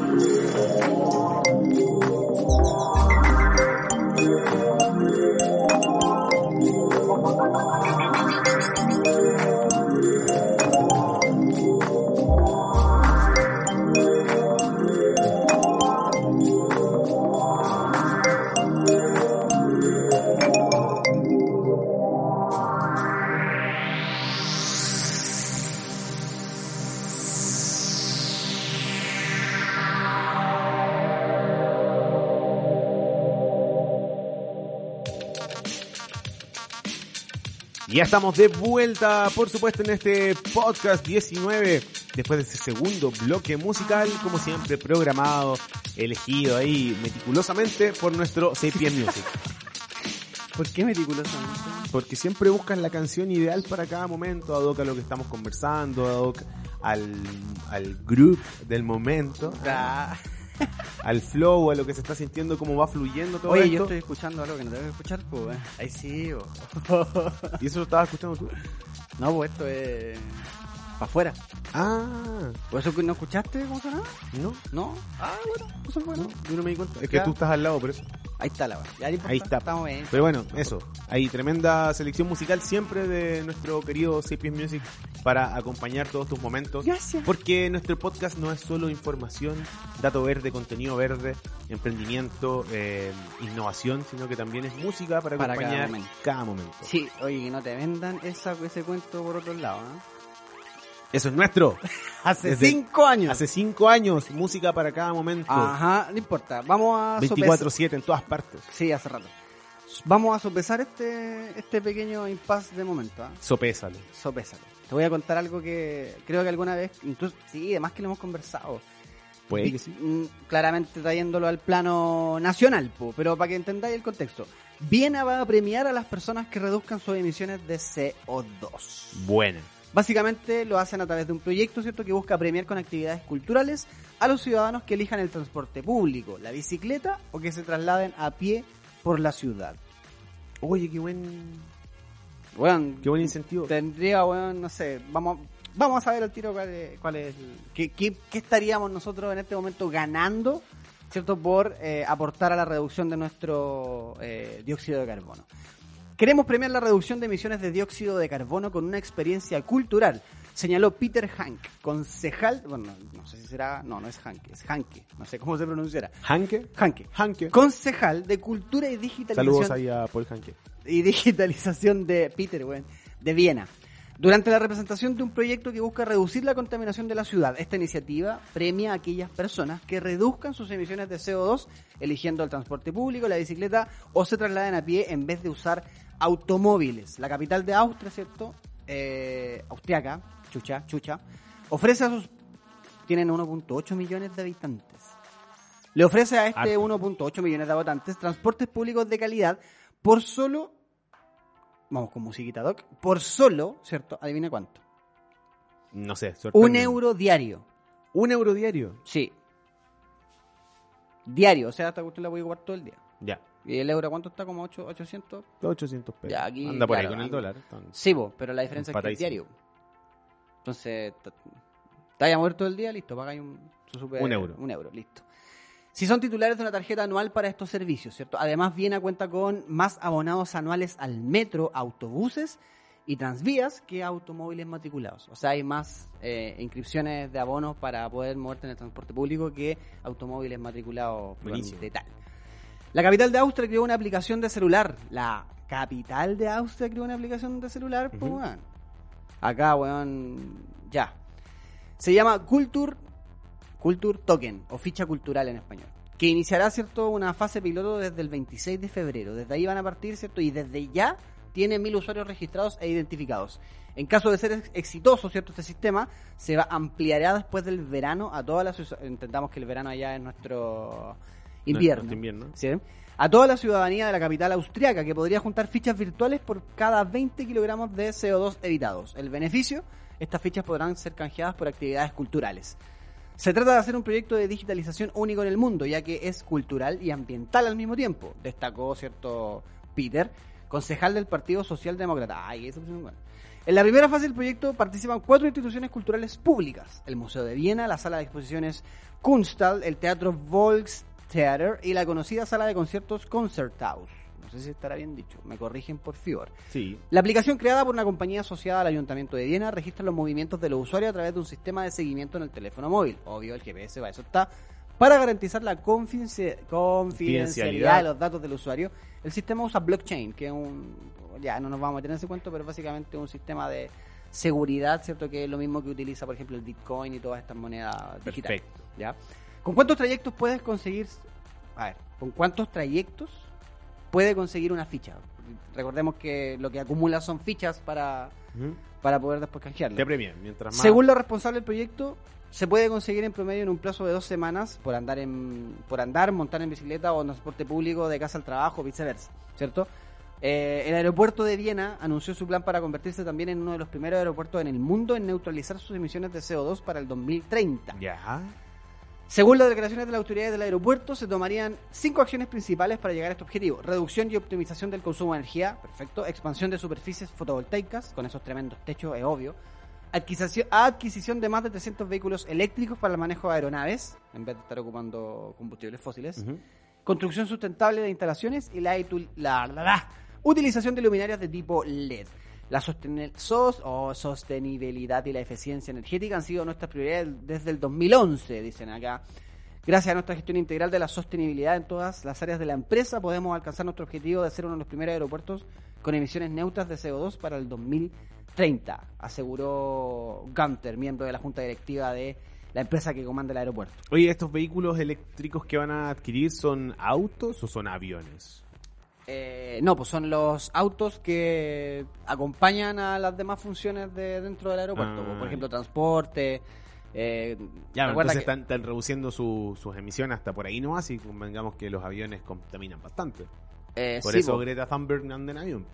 ya estamos de vuelta, por supuesto, en este podcast 19, después de ese segundo bloque musical, como siempre, programado, elegido ahí meticulosamente por nuestro Sapien Music. *laughs* ¿Por qué meticulosamente? Porque siempre buscan la canción ideal para cada momento, ad hoc a lo que estamos conversando, ad hoc al, al group del momento, Ah. Al flow, a lo que se está sintiendo, cómo va fluyendo todo Oye, esto. yo estoy escuchando algo que no tengo que escuchar, pues. Ahí sí, bo. *laughs* ¿Y eso lo estabas escuchando tú? No, pues esto es. para afuera. Ah, ¿Por eso que no escuchaste cómo sonaba? ¿no? ¿No? Ah, bueno, eso es bueno. No, yo no me di cuenta. Es que Ya. tú estás al lado, por eso. Ahí está la. Ya no importa, Ahí está. Estamos bien. Pero bueno, eso. Hay tremenda selección musical siempre de nuestro querido Sapiens Music para acompañar todos tus momentos. Gracias. Porque nuestro podcast no es solo información, dato verde, contenido verde, emprendimiento, eh, innovación, sino que también es música para Para acompañar cada cada momento. momento. Sí, oye, que no te vendan esa, ese cuento por otro lado, ¿no? Eso es nuestro. *laughs* Hace Desde- cinco años. Hace cinco años, música para cada momento. Ajá, no importa. Vamos a sopesar. 24-7 en todas partes. Sí, hace rato. Vamos a sopesar este, este pequeño impasse de momento, ¿ah? Sopésalo. Sopésalo. Te voy a contar algo que creo que alguna vez, incluso, sí, además que lo hemos conversado. Puede Vi- que sí. mm, Claramente trayéndolo al plano nacional, po, pero para que entendáis el contexto. Viena va a premiar a las personas que reduzcan sus emisiones de CO2. Buena. Básicamente lo hacen a través de un proyecto, ¿cierto?, que busca premiar con actividades culturales a los ciudadanos que elijan el transporte público, la bicicleta o que se trasladen a pie por la ciudad. Oye, qué buen, Bueno, qué buen incentivo. tendría, bueno, no sé, vamos, vamos a ver al tiro cuál es, cuál es qué, qué- qué estaríamos nosotros en este momento ganando ¿cierto? Por eh, aportar a la reducción de nuestro eh, dióxido de carbono. Queremos premiar la reducción de emisiones de dióxido de carbono con una experiencia cultural, señaló Peter Hank, concejal, bueno, no sé si será, no, no es Hank, es Hanke, no sé cómo se pronunciará. Hanke. Hanke, Hanke. concejal de cultura y digitalización Saludos ahí a Paul Hanke. y digitalización de Peter, weón, de Viena. Durante la representación de un proyecto que busca reducir la contaminación de la ciudad, esta iniciativa premia a aquellas personas que reduzcan sus emisiones de CO2 eligiendo el transporte público, la bicicleta o se trasladen a pie en vez de usar automóviles. La capital de Austria, ¿cierto? Eh, austriaca, chucha, chucha, ofrece a sus... tienen 1.8 millones de habitantes. Le ofrece a este Harto. 1.8 millones de habitantes transportes públicos de calidad por solo vamos con musiquita doc, por solo, ¿cierto? Adivina cuánto. No sé. Un euro diario. Un euro diario. Sí. Diario, o sea, esta cuestión la voy a ocupar todo el día. Ya. ¿Y el euro cuánto está? ¿Como 8, 800? 800 pesos. Ya, aquí, Anda por ahí con el dólar. entonces. Sí, vos, pero la diferencia es que es diario. Entonces, te vaya a mover todo el día, listo, pagáis un, su super- Un euro. Un euro, listo. Si son titulares de una tarjeta anual para estos servicios, ¿cierto? Además, Viena cuenta con más abonados anuales al metro, autobuses y transvías que automóviles matriculados. O sea, hay más eh, inscripciones de abonos para poder moverte en el transporte público que automóviles matriculados de tal. La capital de Austria creó una aplicación de celular. La capital de Austria creó una aplicación de celular, pues, weón. Acá, weón, ya. Se llama Culture, Culture Token, o ficha cultural en español. Que iniciará, ¿cierto?, una fase piloto desde el 26 de febrero. Desde ahí van a partir, ¿cierto? Y desde ya tiene mil usuarios registrados e identificados. En caso de ser ex- exitoso, ¿cierto?, este sistema se va ampliará después del verano a todas las... Entendamos que el verano allá es nuestro invierno. Invierno. ¿sí? A toda la ciudadanía de la capital austriaca, que podría juntar fichas virtuales por cada 20 kilogramos de CO2 evitados. El beneficio, estas fichas podrán ser canjeadas por actividades culturales. Se trata de hacer un proyecto de digitalización único en el mundo, ya que es cultural y ambiental al mismo tiempo, destacó cierto Peter, concejal del Partido Socialdemócrata. Ay, eso bueno. En la primera fase del proyecto participan cuatro instituciones culturales públicas: el Museo de Viena, la Sala de Exposiciones Kunsthal, el Teatro Volkstheater y la conocida sala de conciertos Concerthaus. No sé si estará bien dicho, me corrigen por favor. Sí. La aplicación creada por una compañía asociada al Ayuntamiento de Viena registra los movimientos de los usuarios a través de un sistema de seguimiento en el teléfono móvil. Obvio, el GPS, va, eso está. Para garantizar la confidencia- confidencialidad de los datos del usuario, el sistema usa blockchain, que es un... Ya, no nos vamos a meter en ese cuento, pero básicamente un sistema de seguridad, ¿cierto? Que es lo mismo que utiliza, por ejemplo, el Bitcoin y todas estas monedas digitales. Perfecto. ¿ya? ¿Con cuántos trayectos puedes conseguir? A ver, ¿con cuántos trayectos puede conseguir una ficha? Recordemos que lo que acumula son fichas para, para poder después canjearlas. Te premian. Mientras más. Según lo responsable del proyecto, se puede conseguir en promedio en un plazo de dos semanas por andar en por andar, montar en bicicleta o en transporte público de casa al trabajo, viceversa, ¿cierto? Eh, el aeropuerto de Viena anunció su plan para convertirse también en uno de los primeros aeropuertos en el mundo en neutralizar sus emisiones de CO2 para el 2030. Ya. Según las declaraciones de las autoridades del aeropuerto, se tomarían cinco acciones principales para llegar a este objetivo. Reducción y optimización del consumo de energía, perfecto. Expansión de superficies fotovoltaicas, con esos tremendos techos, es obvio. Adquisición, adquisición de más de 300 vehículos eléctricos para el manejo de aeronaves, en vez de estar ocupando combustibles fósiles. Construcción sustentable de instalaciones y la, la- la- la utilización de luminarias de tipo LED. La sostenibilidad y la eficiencia energética han sido nuestras prioridades desde el 2011, dicen acá. Gracias a nuestra gestión integral de la sostenibilidad en todas las áreas de la empresa, podemos alcanzar nuestro objetivo de ser uno de los primeros aeropuertos con emisiones neutras de CO2 para el 2030, aseguró Gunter, miembro de la junta directiva de la empresa que comanda el aeropuerto. Oye, ¿estos vehículos eléctricos que van a adquirir son autos o son aviones? Eh, no, pues son los autos que acompañan a las demás funciones de dentro del aeropuerto. Ah, por ejemplo, transporte. Eh, Ya, entonces que- están, están reduciendo su- sus emisiones hasta por ahí no así convengamos que los aviones contaminan bastante. eh, Por sí, eso po. Greta Thunberg anda en avión.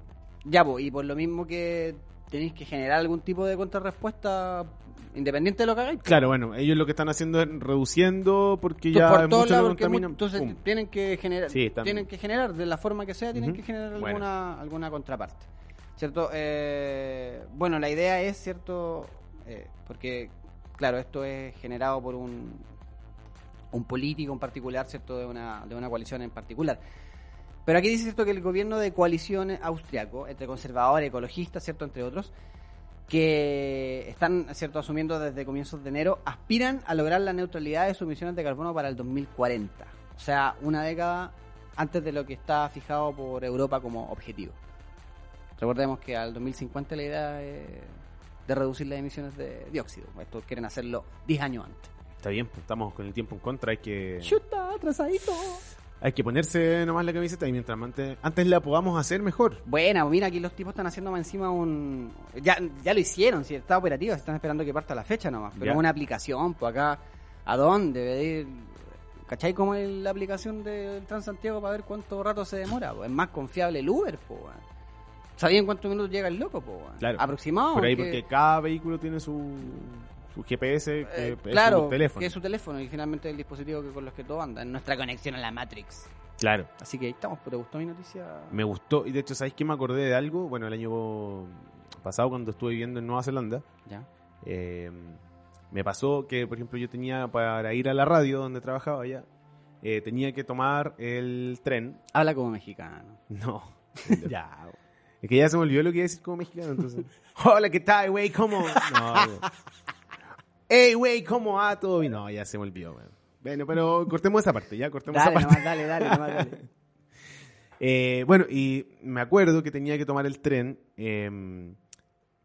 Ya, pues, y por lo mismo que tenéis que generar algún tipo de contrarrespuesta independiente de lo que hagáis. Claro, bueno, ellos lo que están haciendo es reduciendo porque Tú ya por todos lados, porque entonces pum. tienen que generar Sí, tienen que generar de la forma que sea tienen que generar Bueno. alguna alguna contraparte cierto Eh, bueno la idea es cierto Eh, porque claro esto es generado por un un político en particular, ¿cierto? De una, de una coalición en particular. Pero aquí dice, ¿cierto? Que el gobierno de coalición austriaco, entre conservadores, ecologistas, ¿cierto? Entre otros, que están, ¿cierto? Asumiendo desde comienzos de enero, aspiran a lograr la neutralidad de sus emisiones de carbono para el 2040. O sea, una década antes de lo que está fijado por Europa como objetivo. Recordemos que al 2050 la idea es de reducir las emisiones de dióxido. Esto quieren hacerlo 10 años antes. Está bien, pues, estamos con el tiempo en contra, hay que Chuta, atrasadito. Hay que ponerse nomás la camiseta y mientras antes, antes la podamos hacer mejor. Buena, mira, aquí los tipos están haciendo más encima un... Ya, ya lo hicieron, si está operativo, están esperando que parta la fecha nomás. Pero Ya. una aplicación, pues acá, ¿a dónde? Ir... ¿Cachai cómo es la aplicación del Transantiago para ver cuánto rato se demora? pues? Es más confiable el Uber, pues. ¿Sabían cuántos minutos llega el loco, pues? Claro. Aproximado. Por ahí que- porque cada vehículo tiene su, su GPS, que eh, es claro, su teléfono. que es su teléfono y finalmente el dispositivo que con los que todo anda, en nuestra conexión a la Matrix. Claro. Así que ahí estamos, ¿te gustó mi noticia? Me gustó, y de hecho, ¿sabes qué me acordé de algo? Bueno, el año pasado cuando estuve viviendo en Nueva Zelanda, Ya. eh, me pasó que, por ejemplo, yo tenía para ir a la radio donde trabajaba allá, eh, tenía que tomar el tren. Habla como mexicano. No. *laughs* ya. Es que ya se me olvidó lo que iba a decir como mexicano, entonces. *laughs* Hola, ¿qué tal, güey? ¿Cómo? No. Hey, güey, ¿cómo va todo? Y no, ya se me olvidó, güey. Bueno, pero cortemos esa parte, ya, cortemos Dale, esa parte. nomás, dale, dale, nomás, dale. *laughs* Eh, bueno, y me acuerdo que tenía que tomar el tren eh,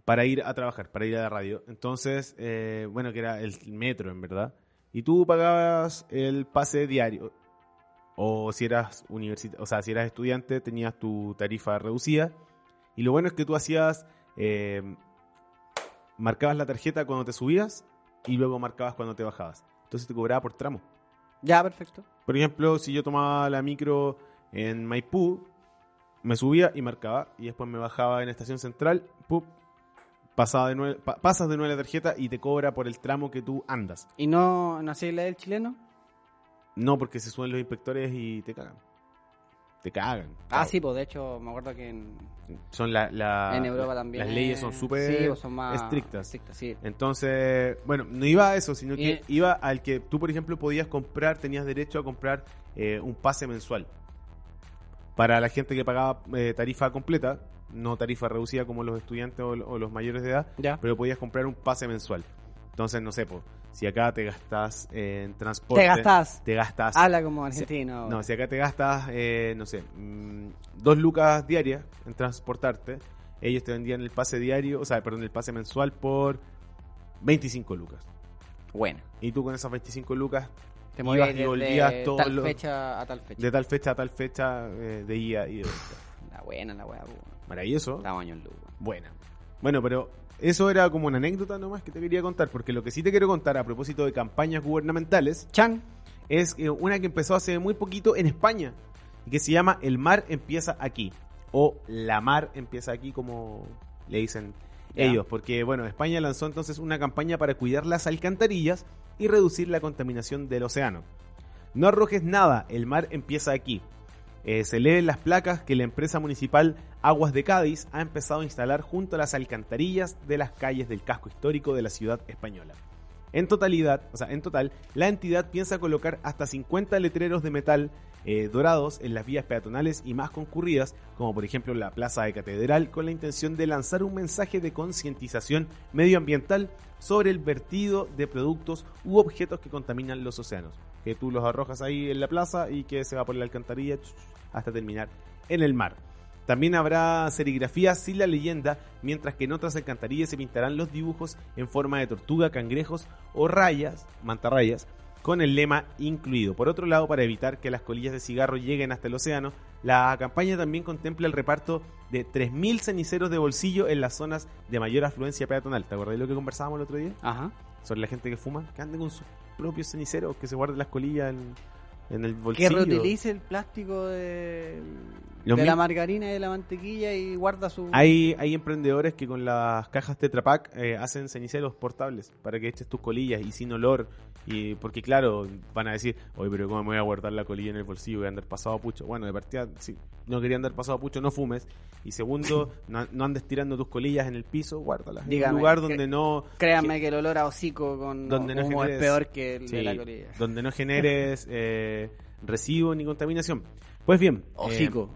para ir a trabajar, para ir a la radio. Entonces, eh, bueno, que era el metro, en verdad. Y tú pagabas el pase diario. O si eras universita o sea, si eras estudiante, tenías tu tarifa reducida. Y lo bueno es que tú hacías. eh, marcabas la tarjeta cuando te subías y luego marcabas cuando te bajabas. Entonces te cobraba por tramo. Ya, perfecto. Por ejemplo, si yo tomaba la micro en Maipú, me subía y marcaba, y después me bajaba en Estación Central, ¡pup! Pasaba de nuevo, pa- pasas de nuevo la tarjeta y te cobra por el tramo que tú andas. ¿Y no, no hacía la del chileno? No porque se suben los inspectores y te cagan. Te cagan. Ah, sí, pues de hecho me acuerdo que en, Son la, la- en Europa también. Las leyes son eh, súper sí, pues son más estrictas. estrictas, sí. Entonces, bueno, no iba a eso, sino que Y- iba al que tú, por ejemplo, podías comprar, tenías derecho a comprar eh, un pase mensual. Para la gente que pagaba eh, tarifa completa, no tarifa reducida como los estudiantes o, o los mayores de edad, Ya. pero podías comprar un pase mensual. Entonces, no sé, po, si acá te gastas en transporte. Te gastas. Te gastas. Habla como argentino. No, si acá te gastas, eh, no sé, mm, dos lucas diarias en transportarte, ellos te vendían el pase diario, o sea, perdón, el pase mensual por 25 lucas. Bueno. Y tú con esas 25 lucas, Te Ibas movías y volvías todos tal los- fecha a tal fecha. de tal fecha a tal fecha, eh, de ida y de vuelta. La buena, la buena. Maravilloso. La baño en luz. Buena. Bueno, pero eso era como una anécdota nomás que te quería contar, porque lo que sí te quiero contar a propósito de campañas gubernamentales Chan. es eh, una que empezó hace muy poquito en España y que se llama El mar empieza aquí o La mar empieza aquí como le dicen ellos, porque bueno, España lanzó entonces una campaña para cuidar las alcantarillas y reducir la contaminación del océano. No arrojes nada, el mar empieza aquí. Eh, se leen las placas que la empresa municipal Aguas de Cádiz ha empezado a instalar junto a las alcantarillas de las calles del casco histórico de la ciudad española. En totalidad, o sea, en total, la entidad piensa colocar hasta 50 letreros de metal eh, dorados en las vías peatonales y más concurridas, como por ejemplo la Plaza de Catedral, con la intención de lanzar un mensaje de concientización medioambiental sobre el vertido de productos u objetos que contaminan los océanos. Que tú los arrojas ahí en la plaza y que se va por la alcantarilla hasta terminar en el mar. También habrá serigrafía sin la leyenda, mientras que en otras alcantarillas se pintarán los dibujos en forma de tortuga, cangrejos o rayas, mantarrayas, con el lema incluido. Por otro lado, para evitar que las colillas de cigarro lleguen hasta el océano, la campaña también contempla el reparto de 3.000 ceniceros de bolsillo en las zonas de mayor afluencia peatonal. ¿Te acordás de lo que conversábamos el otro día? Ajá. Sobre la gente que fuma, que anden con sus propios ceniceros, que se guarden las colillas en, en el Que bolsillo. reutilice el plástico de... Los de la margarina y de la mantequilla y guarda su... Hay, hay emprendedores que con las cajas Tetra Pak eh, hacen ceniceros portables para que eches tus colillas y sin olor. y Porque claro, van a decir, oye, pero ¿cómo me voy a guardar la colilla en el bolsillo? Voy a andar pasado a pucho. Bueno, de partida, si no quería andar pasado a pucho, no fumes. Y segundo, *laughs* no, no andes tirando tus colillas en el piso, guárdalas. en Dígame, un lugar donde no... Créanme que el olor a hocico con Donde no humo es generes- peor que el de la colilla. donde no *laughs* generes eh, residuos ni contaminación. Pues bien, eh, Hocico.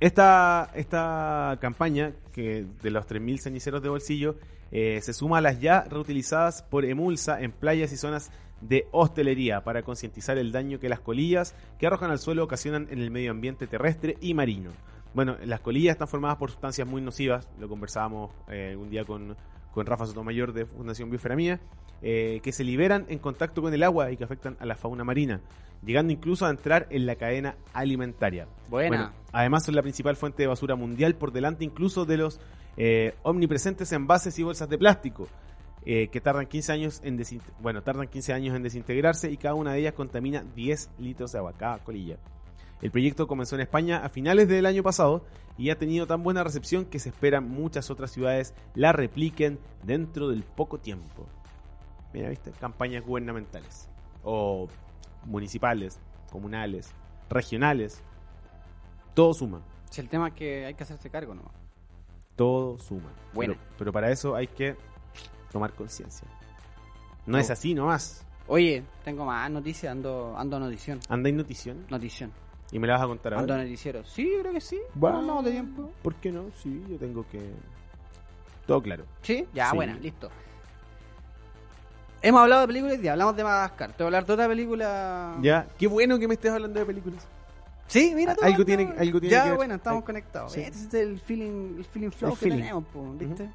Esta, campaña, que de los 3.000 ceniceros de bolsillo, eh, se suma a las ya reutilizadas por Emulsa en playas y zonas de hostelería para concientizar el daño que las colillas que arrojan al suelo ocasionan en el medio ambiente terrestre y marino. Bueno, las colillas están formadas por sustancias muy nocivas, lo conversábamos eh, un día con, con Rafa Sotomayor de Fundación Biosfera Mía, eh, que se liberan en contacto con el agua y que afectan a la fauna marina, llegando incluso a entrar en la cadena alimentaria. Buena. además son la principal fuente de basura mundial por delante incluso de los eh, omnipresentes envases y bolsas de plástico. eh, que tardan 15 años en bueno, tardan 15 años en desintegrarse y cada una de ellas contamina 10 litros de agua, cada colilla. El proyecto comenzó en España a finales del año pasado y ha tenido tan buena recepción que se espera muchas otras ciudades la repliquen dentro del poco tiempo. Mira, ¿viste? Campañas gubernamentales o municipales, comunales, regionales. Todo suma, Si el tema es que hay que hacerse cargo, ¿no? todo suma. Bueno. Pero, pero para eso hay que tomar conciencia. No No. es así nomás. Oye, tengo más noticias, ando, ando a notición. Anda en notición Notición. Y me la vas a contar ahora. noticiero. Sí, creo que sí. Va. No, de tiempo. ¿Por qué no? Sí, yo tengo que... Todo claro. Sí, ya, Sí. buena, listo. Hemos hablado de películas y hablamos de Madagascar. Te voy a hablar de otra película. Ya, qué bueno que me estés hablando de películas. Sí, mira, tú, Algo tiene- algo tiene Ya, que ver. bueno, estamos Ay, conectados. sí. Este es el feeling, el feeling flow El que feeling. tenemos, po, ¿viste?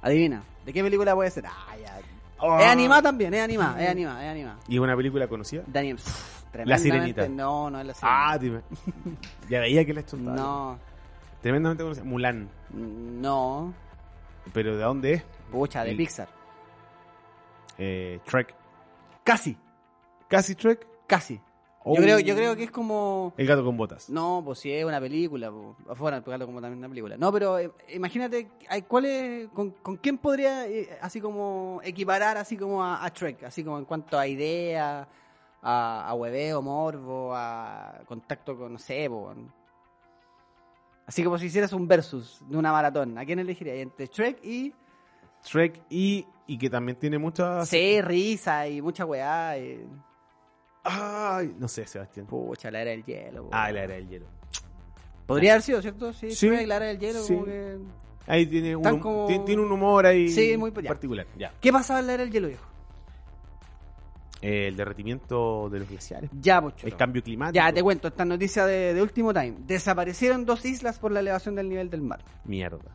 Adivina, ¿de qué película puede ser? Ah, ya. Ah. Es animada también, es animada, es animada, es animada. ¿Y una película conocida? Daniel, La tremendamente- Sirenita. No, no es la Ah, sirenita. dime. *laughs* ya veía que la hecho no, Tremendamente conocida. Mulan. no. ¿Pero de dónde es? Pucha, de El- Pixar. Eh, Trek. Casi, ¿Casi Trek? casi. Oh. Yo, creo, yo creo que es como... El gato con botas. No, pues si es una película, pues, afuera pegarlo como también una película. No, pero eh, imagínate, hay, ¿cuál es, con, con quién podría eh, así como equiparar así como a, a Trek? Así como en cuanto a idea, a, a hueveo, morbo, a contacto con, no sé, po, Así como si hicieras un versus de una maratón. ¿A quién elegirías? Entre Trek y... Trek y, y que también tiene muchas... Sí, risa y mucha weá. Y... Ay, no sé, Sebastián. Pucha, la era del hielo. Ah, la era del hielo. Podría haber sido, ¿cierto? Sí, Sí. La era del hielo, Sí. como que... Ahí tiene un, Tan como- tiene, tiene un humor ahí Sí, muy- ya. particular. Ya. ¿Qué pasaba en la era del hielo, viejo? Eh, el derretimiento de los glaciares. Ya, pues, El cambio climático. Ya, te cuento, esta noticia de, de último time. Desaparecieron dos islas por la elevación del nivel del mar. Mierda.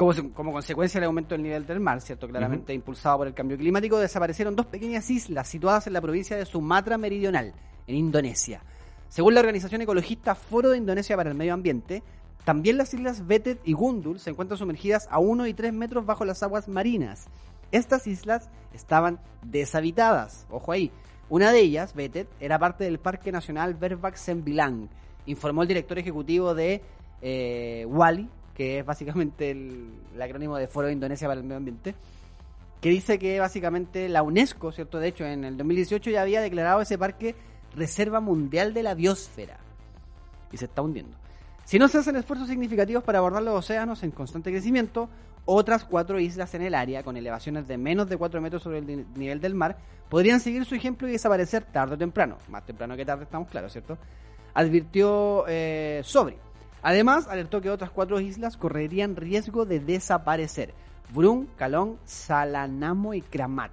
Como, se- como consecuencia del aumento del nivel del mar, ¿cierto? Claramente impulsado por el cambio climático, desaparecieron dos pequeñas islas situadas en la provincia de Sumatra Meridional, en Indonesia. Según la organización ecologista Foro de Indonesia para el Medio Ambiente, también las islas Betet y Gundul se encuentran sumergidas a 1 y 3 metros bajo las aguas marinas. Estas islas estaban deshabitadas, ojo ahí. Una de ellas, Betet, era parte del Parque Nacional Berbak Sembilang, informó el director ejecutivo de eh, Wali, que es básicamente el, acrónimo de Foro de Indonesia para el Medio Ambiente, que dice que básicamente la UNESCO, ¿cierto? De hecho, en el 2018 ya había declarado ese parque Reserva Mundial de la Biosfera. Y se está hundiendo. Si no se hacen esfuerzos significativos para abordar los océanos en constante crecimiento, otras cuatro islas en el área, con elevaciones de menos de 4 metros sobre el ni- nivel del mar, podrían seguir su ejemplo y desaparecer tarde o temprano. Más temprano que tarde, estamos claros, ¿cierto? Advirtió eh, Sobri. Además, alertó que otras cuatro islas correrían riesgo de desaparecer. Brun, Kalong, Salanamo y Kramat.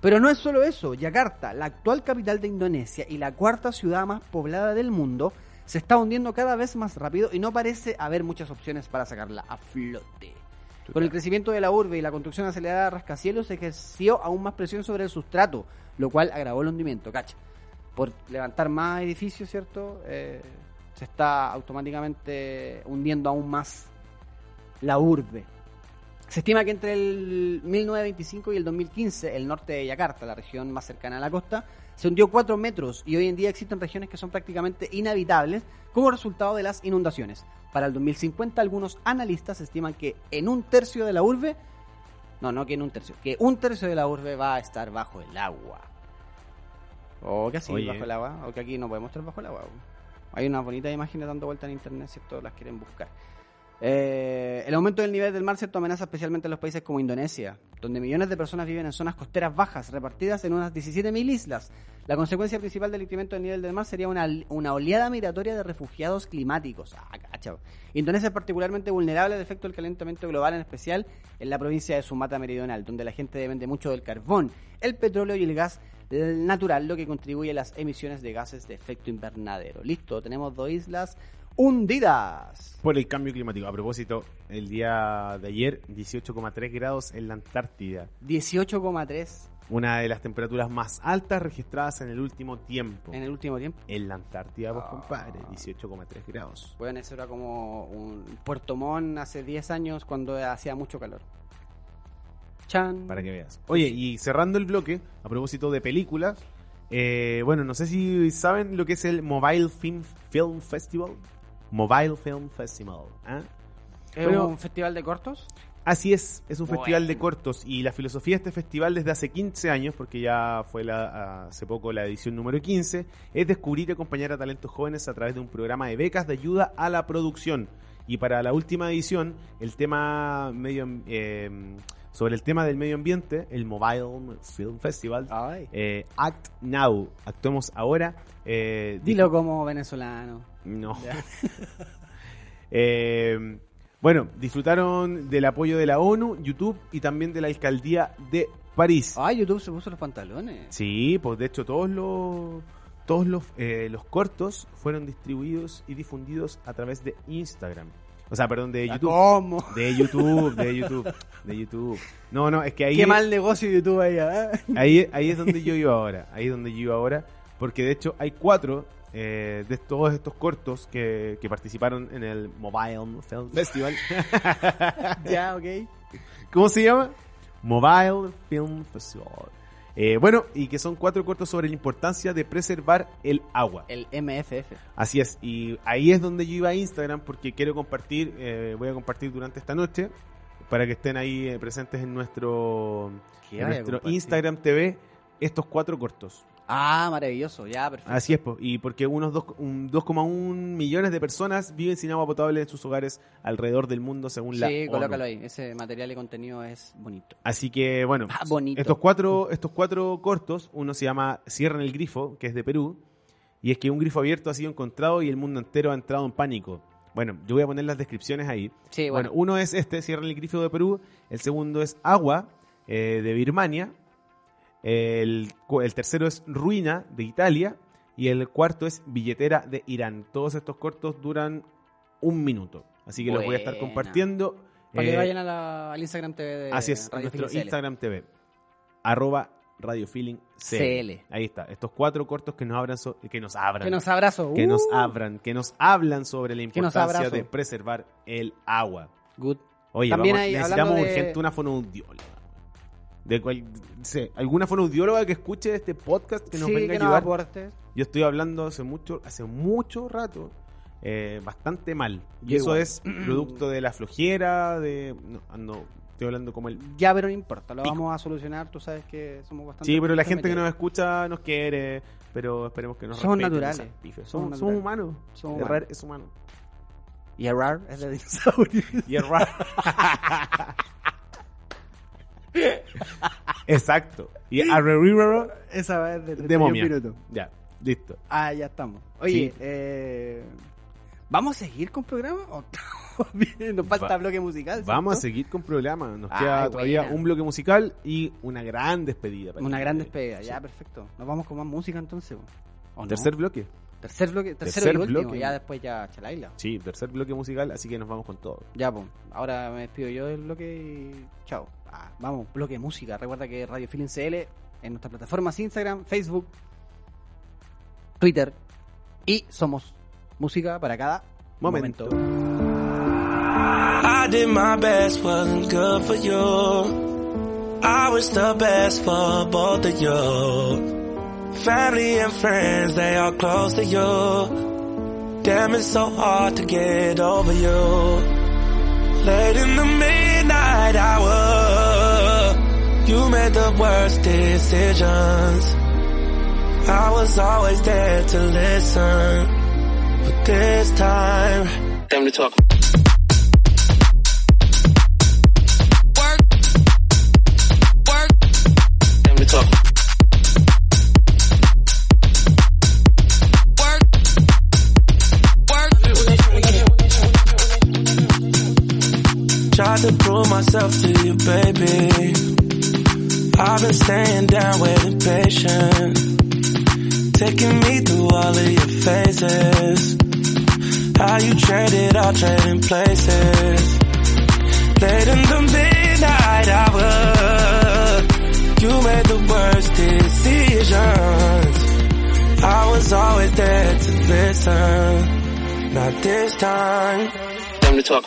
Pero no es solo eso, Yakarta, la actual capital de Indonesia y la cuarta ciudad más poblada del mundo, se está hundiendo cada vez más rápido y no parece haber muchas opciones para sacarla a flote. Con el crecimiento de la urbe y la construcción acelerada de rascacielos se ejerció aún más presión sobre el sustrato, lo cual agravó el hundimiento, cacha. Por levantar más edificios, ¿cierto? Eh, se está automáticamente hundiendo aún más la urbe. Se estima que entre el 1925 y el 2015, el norte de Yakarta, la región más cercana a la costa, se hundió 4 metros y hoy en día existen regiones que son prácticamente inhabitables como resultado de las inundaciones. Para el 2050 algunos analistas estiman que en un tercio de la urbe, no, no que en un tercio, que un tercio de la urbe va a estar bajo el agua. O que así, Oye. bajo el agua, o que aquí no podemos estar bajo el agua. Hay unas bonitas imágenes dando vuelta en internet si todos las quieren buscar. Eh, el aumento del nivel del mar cierto amenaza especialmente a los países como Indonesia, donde millones de personas viven en zonas costeras bajas, repartidas en unas 17.000 islas. La consecuencia principal del incremento del nivel del mar sería una, una oleada migratoria de refugiados climáticos. Ah, cacha. Indonesia es particularmente vulnerable al efecto del calentamiento global, en especial en la provincia de Sumatra Meridional, donde la gente depende mucho del carbón, el petróleo y el gas natural, lo que contribuye a las emisiones de gases de efecto invernadero. Listo, tenemos dos islas hundidas. Por el cambio climático. A propósito, el día de ayer, 18,3 grados en la Antártida. 18,3 Una de las temperaturas más altas registradas en el último tiempo. en el último tiempo. En la Antártida, pues, compadre. 18,3 grados. Bueno, eso era como un Puerto Montt hace 10 años cuando hacía mucho calor. Chan. Para que veas. Oye, y cerrando el bloque, a propósito de películas, eh, bueno, no sé si saben lo que es el Mobile Film, Film Festival. Mobile Film Festival. ¿ah? ¿Es Bueno, un festival de cortos? Así es, es un Bueno. festival de cortos y la filosofía de este festival desde hace 15 años, porque ya fue la, hace poco la edición número 15, es descubrir y acompañar a talentos jóvenes a través de un programa de becas de ayuda a la producción. Y para la última edición, el tema medio, eh, sobre el tema del medio ambiente, el Mobile Film Festival, eh, Act Now, actuemos ahora. eh, Dilo como venezolano. No. *laughs* Eh, bueno, disfrutaron del apoyo de la ONU, YouTube y también de la alcaldía de París. Ay, YouTube se puso los pantalones. Sí, pues de hecho todos los todos los, eh, los cortos fueron distribuidos y difundidos a través de Instagram. O sea, perdón, de YouTube. ¿Cómo? De YouTube, de YouTube, de YouTube. No, no, es que ahí Qué mal negocio YouTube ahí, ¿eh? Ahí, ahí es donde yo iba ahora. Ahí es donde yo iba ahora. Porque de hecho hay cuatro eh, de todos estos cortos que, que participaron en el Mobile Film Festival. *laughs* ya, ok. ¿Cómo se llama? Mobile Film Festival. Eh, bueno, y que son cuatro cortos sobre la importancia de preservar el agua. El MFF. Así es, y ahí es donde yo iba a Instagram porque quiero compartir, eh, voy a compartir durante esta noche para que estén ahí presentes en nuestro. Instagram TV estos cuatro cortos. Ah, maravilloso, ya, perfecto. Así es, po, y porque unos dos- un 2,1 millones de personas viven sin agua potable en sus hogares alrededor del mundo según la Sí, ONU. colócalo ahí. Ese material y contenido es bonito. Así que bueno, Ah, bonito. estos cuatro estos cuatro cortos, uno se llama Cierran el grifo, que es de Perú, y es que un grifo abierto ha sido encontrado y el mundo entero ha entrado en pánico. Bueno, yo voy a poner las descripciones ahí. Sí, Bueno, bueno. uno es este, Cierran el grifo de Perú, el segundo es Agua, eh, de Birmania, el, tercero es Ruina, de Italia, y el cuarto es Billetera, de Irán. Todos estos cortos duran un minuto, así que los voy a estar compartiendo. Para eh, que vayan a la- al Instagram TV de Así es, a nuestro Feeling CL. Instagram TV, arroba Radio Feeling CL. CL. Ahí está, estos cuatro cortos que nos abran, so- que nos abran, Que nos abrazo. que nos Uh, abran, que nos hablan sobre la importancia de preservar el agua. Good. Oye, También vamos- hay- necesitamos de- urgente una fonoaudióloga. De cual, sé, alguna fonoaudióloga que escuche este podcast que nos sí, venga que a ayudar. aportes. Yo estoy hablando hace mucho, hace mucho rato, eh, bastante mal. Y eso igual. es *clears throat* producto de la flojera, de no, ando- estoy hablando como el Ya, pero no importa, lo Pico. vamos a solucionar. Tú sabes que somos bastante. Sí, pero la gente que nos escucha nos quiere, pero esperemos que nos respeten, naturales. Somos naturales. humanos. Somos Errar humanos. es humano. Y errar es de dinosaurio. *laughs* Y errar. *laughs* *laughs* Exacto. Y arrerirero Esa vez de, de momia. minutos. Ya, listo. Ah, ya estamos. Oye, Sí. eh, ¿vamos a seguir con programa? ¿O? *laughs* Nos falta Va- bloque musical. Vamos a seguir con programa. Nos queda todavía un bloque musical y una gran despedida. para Una gran despedida, Sí. ya, perfecto. Nos vamos con más música entonces. ¿o no? Tercer bloque. tercer bloque, tercero tercer y último. bloque. Ya después ya Chalaila. Sí, tercer bloque musical, así que nos vamos con todo. Ya, pues. Ahora me despido yo del bloque y chao vamos, bloque de música. Recuerda que Radio Feeling CL en nuestras plataformas Instagram, Facebook, Twitter y somos música para cada momento. momento. I did my best, wasn't good for you. I was the best for both of you. Family and friends, they are close to you. Damn, it's so hard to get over you. Late in the midnight hour. You made the worst decisions. I was always there to listen, but this time, time to talk. tried to prove myself to you, baby. I've been staying down with impatient, taking me through all of your phases. How you traded our trading places. Late in the midnight hour, you made the worst decisions. I was always there to listen, not this time. Time to talk.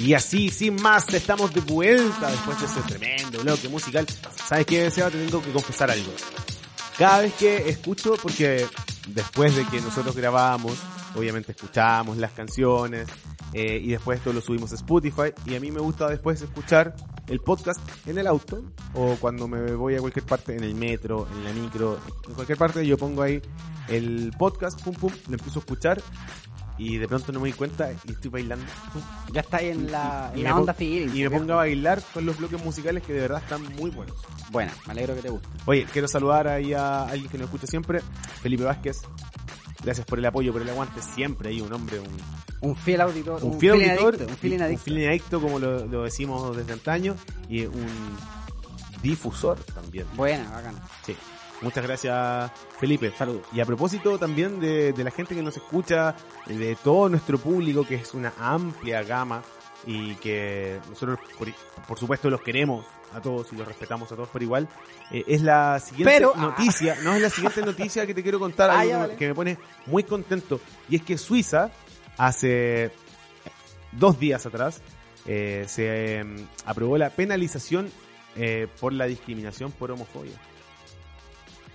Y así, sin más, estamos de vuelta después de ese tremendo bloque musical. ¿Sabes qué, Seba? Te tengo que confesar algo. Cada vez que escucho, porque después de que nosotros grabamos, obviamente escuchamos las canciones eh, y después esto lo subimos a Spotify y a mí me gusta después escuchar el podcast en el auto o cuando me voy a cualquier parte, en el metro, en la micro, en cualquier parte yo pongo ahí el podcast, pum pum, lo empiezo a escuchar y de pronto no me doy cuenta y estoy bailando. Ya está ahí en la, en la onda feeling. Y me pongo a bailar con los bloques musicales que de verdad están muy buenos. Bueno, me alegro que te guste. Oye, quiero saludar ahí a alguien que nos escucha siempre, Felipe Vázquez. Gracias por el apoyo, por el aguante siempre ahí, un hombre, un, Un fiel auditor. un fiel feeling auditor, adicto, un un adicto. feeling adicto, como lo, lo decimos desde antaño, y un difusor también. Buena, bacán. Sí. Muchas gracias, Felipe. Saludos. Y a propósito también de, de la gente que nos escucha, de todo nuestro público, que es una amplia gama y que nosotros, por, por supuesto, los queremos a todos y los respetamos a todos por igual, eh, es la siguiente Pero- ah. noticia, no es la siguiente noticia que te quiero contar, *laughs* Ah, algo que, me- vale. que me pone muy contento, y es que Suiza, hace dos días atrás, eh, se eh, aprobó la penalización eh, por la discriminación por homofobia.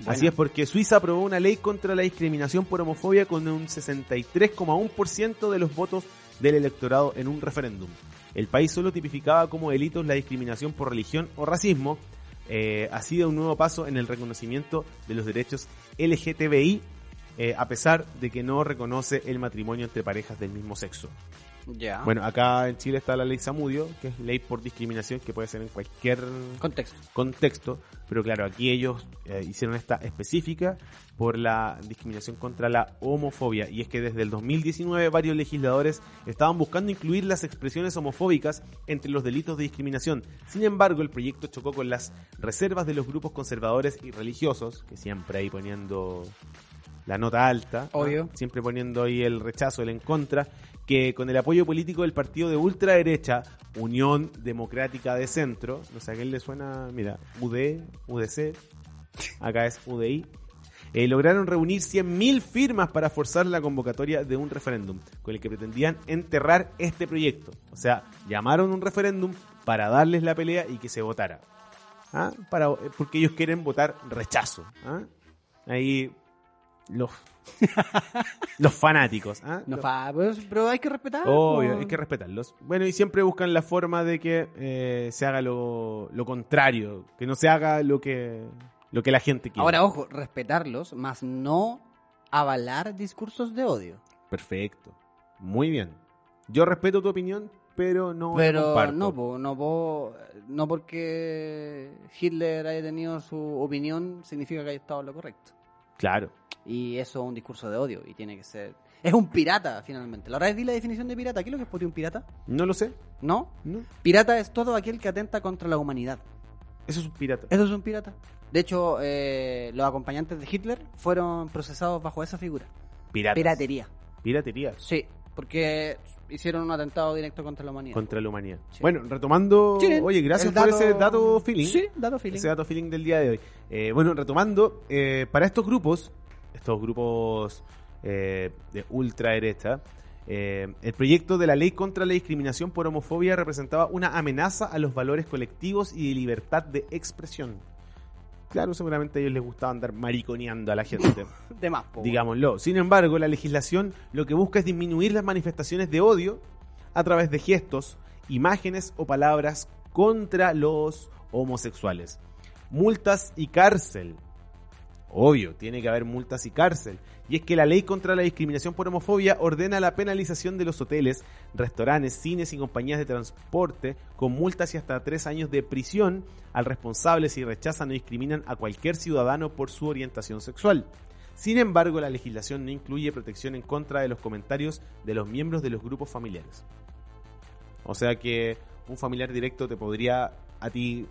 Así es porque Suiza aprobó una ley contra la discriminación por homofobia con un 63,1% de los votos del electorado en un referéndum. El país solo tipificaba como delitos la discriminación por religión o racismo. Eh, ha sido un nuevo paso en el reconocimiento de los derechos LGTBI, eh, a pesar de que no reconoce el matrimonio entre parejas del mismo sexo. Ya. Bueno, acá en Chile está la ley Samudio, que es ley por discriminación que puede ser en cualquier Contexto. contexto, pero claro, aquí ellos eh, hicieron esta específica por la discriminación contra la homofobia y es que desde el 2019 varios legisladores estaban buscando incluir las expresiones homofóbicas entre los delitos de discriminación. Sin embargo, el proyecto chocó con las reservas de los grupos conservadores y religiosos, que siempre ahí poniendo la nota alta, ¿no? Obvio. siempre poniendo ahí el rechazo, el en contra, que con el apoyo político del partido de ultraderecha, Unión Democrática de Centro, no sé a quién le suena, mira, UD, UDC, acá es UDI, eh, lograron reunir 100.000 firmas para forzar la convocatoria de un referéndum, con el que pretendían enterrar este proyecto. O sea, llamaron un referéndum para darles la pelea y que se votara. ¿Ah? Para, porque ellos quieren votar rechazo. ¿ah? Ahí los, *laughs* los fanáticos. ¿ah? No Los- fa, pero hay que respetar. Obvio, hay que respetarlos. Bueno, y siempre buscan la forma de que eh, se haga lo, lo contrario, que no se haga lo que, lo que la gente quiere. Ahora, ojo, respetarlos, más no avalar discursos de odio. Perfecto. Muy bien. Yo respeto tu opinión, pero no Pero comparto. no, po, no, po- no porque Hitler haya tenido su opinión significa que haya estado en lo correcto. Claro. Y eso es un discurso de odio y tiene que ser... Es un pirata, finalmente. La vez di la definición de pirata. ¿Qué es lo que es por un pirata? No lo sé. ¿No? No. Pirata es todo aquel que atenta contra la humanidad. Eso es un pirata. Eso es un pirata. De hecho, eh, los acompañantes de Hitler fueron procesados bajo esa figura. Piratas. Piratería. Piratería. Sí, porque hicieron un atentado directo contra la humanidad. Contra la humanidad. Sí. Bueno, retomando. Sí, oye, gracias por dato- ese dato feeling. Sí, dato feeling. Ese dato feeling del día de hoy. Eh, bueno, retomando, eh, para estos grupos, estos grupos eh, de ultraderecha, eh, el proyecto de la ley contra la discriminación por homofobia representaba una amenaza a los valores colectivos y de libertad de expresión. Claro, seguramente a ellos les gustaba andar mariconeando a la gente. *laughs* De más, po. digámoslo. Sin embargo, la legislación lo que busca es disminuir las manifestaciones de odio a través de gestos, imágenes o palabras contra los homosexuales. Multas y cárcel. Obvio, tiene que haber multas y cárcel. Y es que la ley contra la discriminación por homofobia ordena la penalización de los hoteles, restaurantes, cines y compañías de transporte con multas y hasta tres años de prisión al responsable si rechazan o discriminan a cualquier ciudadano por su orientación sexual. Sin embargo, la legislación no incluye protección en contra de los comentarios de los miembros de los grupos familiares. O sea que un familiar directo te podría a ti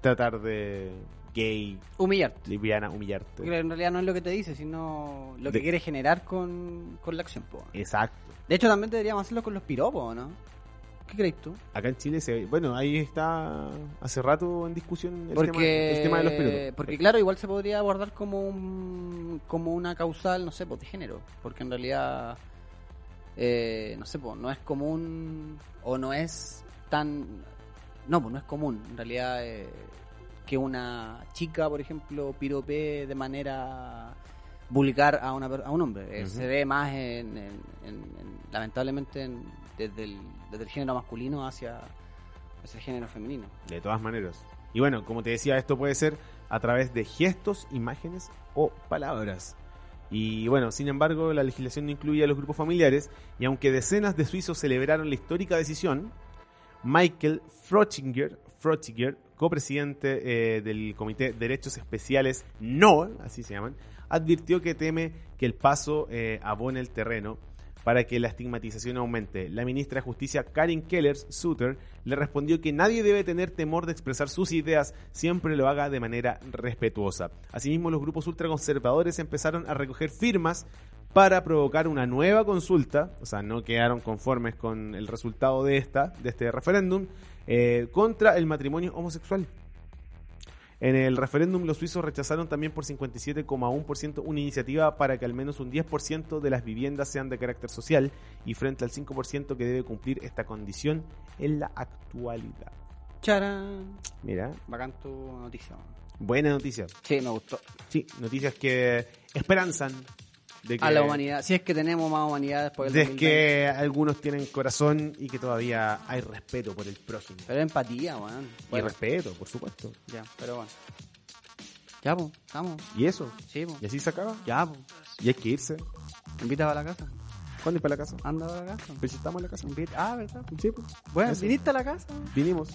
tratar de gay, Humillarte. liviana, humillarte. Porque en realidad no es lo que te dice, sino lo que De- quiere generar con, con la acción. po. Exacto. De hecho, también deberíamos hacerlo con los piropos, ¿no? ¿Qué crees tú? Acá en Chile se bueno, ahí está hace rato en discusión el, Porque, tema, el tema de los pilotos. porque claro, igual se podría abordar como un, como una causal, no sé, pues de género. Porque en realidad eh, no sé, pues, no es común o no es tan... No, pues no es común, en realidad, eh, que una chica, por ejemplo, piropee de manera vulgar a, una, a un hombre. Eh. Se ve más, en, en- en- en- lamentablemente, en- desde, el, desde el género masculino hacia, hacia el género femenino. De todas maneras. Y bueno, como te decía, esto puede ser a través de gestos, imágenes o palabras. Y bueno, sin embargo, la legislación no incluye a los grupos familiares y aunque decenas de suizos celebraron la histórica decisión, Michael Frottinger, Frottinger copresidente eh, del Comité de Derechos Especiales NO, así se llaman, advirtió que teme que el paso eh, abone el terreno para que la estigmatización aumente. La ministra de Justicia Karin Keller Suter le respondió que nadie debe tener temor de expresar sus ideas, siempre lo haga de manera respetuosa. Asimismo, los grupos ultraconservadores empezaron a recoger firmas para provocar una nueva consulta, o sea, no quedaron conformes con el resultado de esta, de este referéndum, eh, contra el matrimonio homosexual. En el referéndum los suizos rechazaron también por 57,1% una iniciativa para que al menos un 10% de las viviendas sean de carácter social y frente al 5% que debe cumplir esta condición en la actualidad. Charán. Mira, Bacán tu noticia. buena noticia. Sí, me gustó. Sí, noticias que esperanzan de que, A la humanidad. Si es que tenemos más humanidad después de del 2020. que algunos tienen corazón y que todavía hay respeto por el prójimo. Pero empatía, weón. Y Bueno, respeto, por supuesto. ya, pero bueno. Ya, pues, estamos. Y eso. Sí, pues. Y así se acaba. Ya, pues. Y hay que irse. Invita a la casa. ¿Cuándo para la casa? Anda a la casa. Pues si estamos en la casa. Ah, ¿verdad? Sí, pues. Bueno, Eso. ¿viniste a la casa? Vinimos.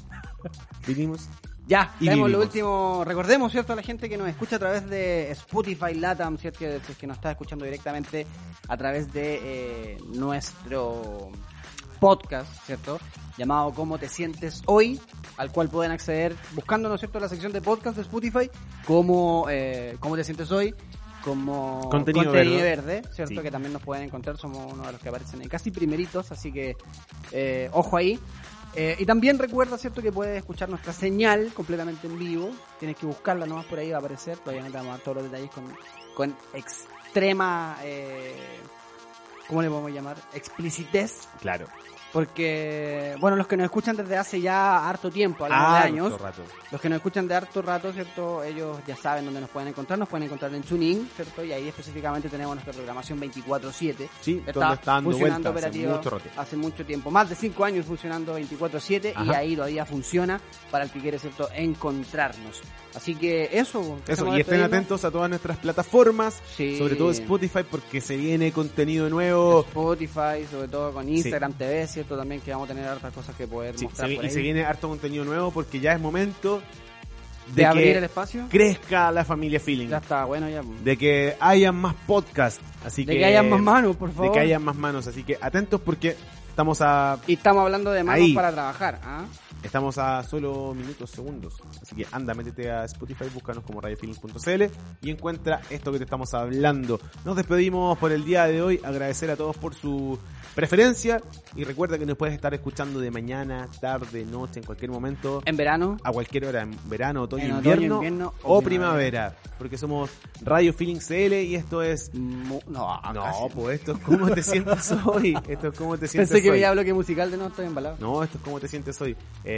Vinimos. Ya, Y tenemos lo último. Recordemos, ¿cierto? A la gente que nos escucha a través de Spotify Latam, ¿cierto? Que, es que nos está escuchando directamente a través de eh, nuestro podcast, ¿cierto? Llamado ¿Cómo te sientes hoy? Al cual pueden acceder buscando, ¿no es cierto?, la sección de podcast de Spotify, como eh, ¿Cómo te sientes hoy? Como Contenido verde. verde, ¿cierto? Sí. Que también nos pueden encontrar, somos uno de los que aparecen ahí casi primeritos, así que eh, ojo ahí. Eh, y también recuerda, ¿cierto?, que puedes escuchar nuestra señal completamente en vivo. Tienes que buscarla nomás por ahí, va a aparecer. Todavía no te vamos a dar todos los detalles con, con extrema, eh, ¿cómo le podemos llamar? Explicitez. Claro. Porque, bueno, los que nos escuchan desde hace ya harto tiempo, de Ah, años, rato. los que nos escuchan de harto rato, ¿cierto? Ellos ya saben dónde nos pueden encontrar, nos pueden encontrar en TuneIn, ¿cierto? Y ahí específicamente tenemos nuestra programación 24-7. Sí, Está donde está dando funcionando hace mucho rato. hace mucho tiempo, más de 5 años funcionando 24-7 y ahí todavía funciona para el que quiere, ¿cierto? Encontrarnos. Así que eso. Eso, y estén atentos a todas nuestras plataformas, Sí. sobre todo Spotify, porque se viene contenido nuevo. Spotify, sobre todo con Instagram TV, ¿cierto? También que vamos a tener hartas cosas que poder Sí, mostrar se y se viene harto contenido nuevo porque ya es momento de, de que abrir el espacio. crezca la familia Feeling. Ya está, bueno, ya. pues. De que hayan más podcasts. Así De que, que hayan más manos, por De favor. que hayan más manos. Así que atentos porque estamos a Y estamos hablando de manos Ahí. para trabajar, ¿ah? Estamos a solo minutos, segundos. Así que anda, métete a Spotify, búscanos como radiofeeling.cl y encuentra esto que te estamos hablando. Nos despedimos por el día de hoy. Agradecer a todos por su preferencia. Y recuerda que nos puedes estar escuchando de mañana, tarde, noche, en cualquier momento. En verano. A cualquier hora, en verano, otoño, En otoño, invierno, o primavera. Porque somos Radio Feeling CL y esto es... No, No, pues esto es cómo te sientes *laughs* hoy. Esto es cómo te sientes Pensé que hoy. veía bloque musical de no estoy embalado. No, esto es como te sientes hoy. Eh,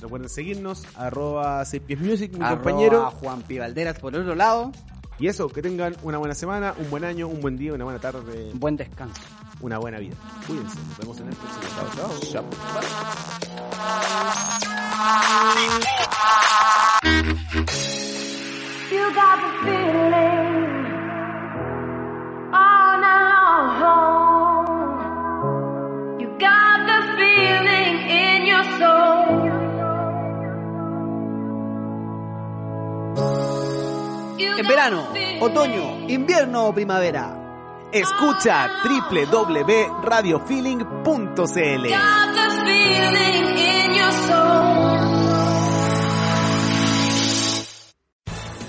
recuerden seguirnos, arroba 6 pies music, mi Arroba compañero. Juan P. Valderas por otro lado. Y eso, que tengan una buena semana, un buen año, un buen día, una buena tarde, Buen descanso. una buena vida. Cuídense, nos vemos en el próximo. Chao, chao. You got the feeling all night long. En verano, otoño, invierno o primavera. Escucha www.radiofeeling.cl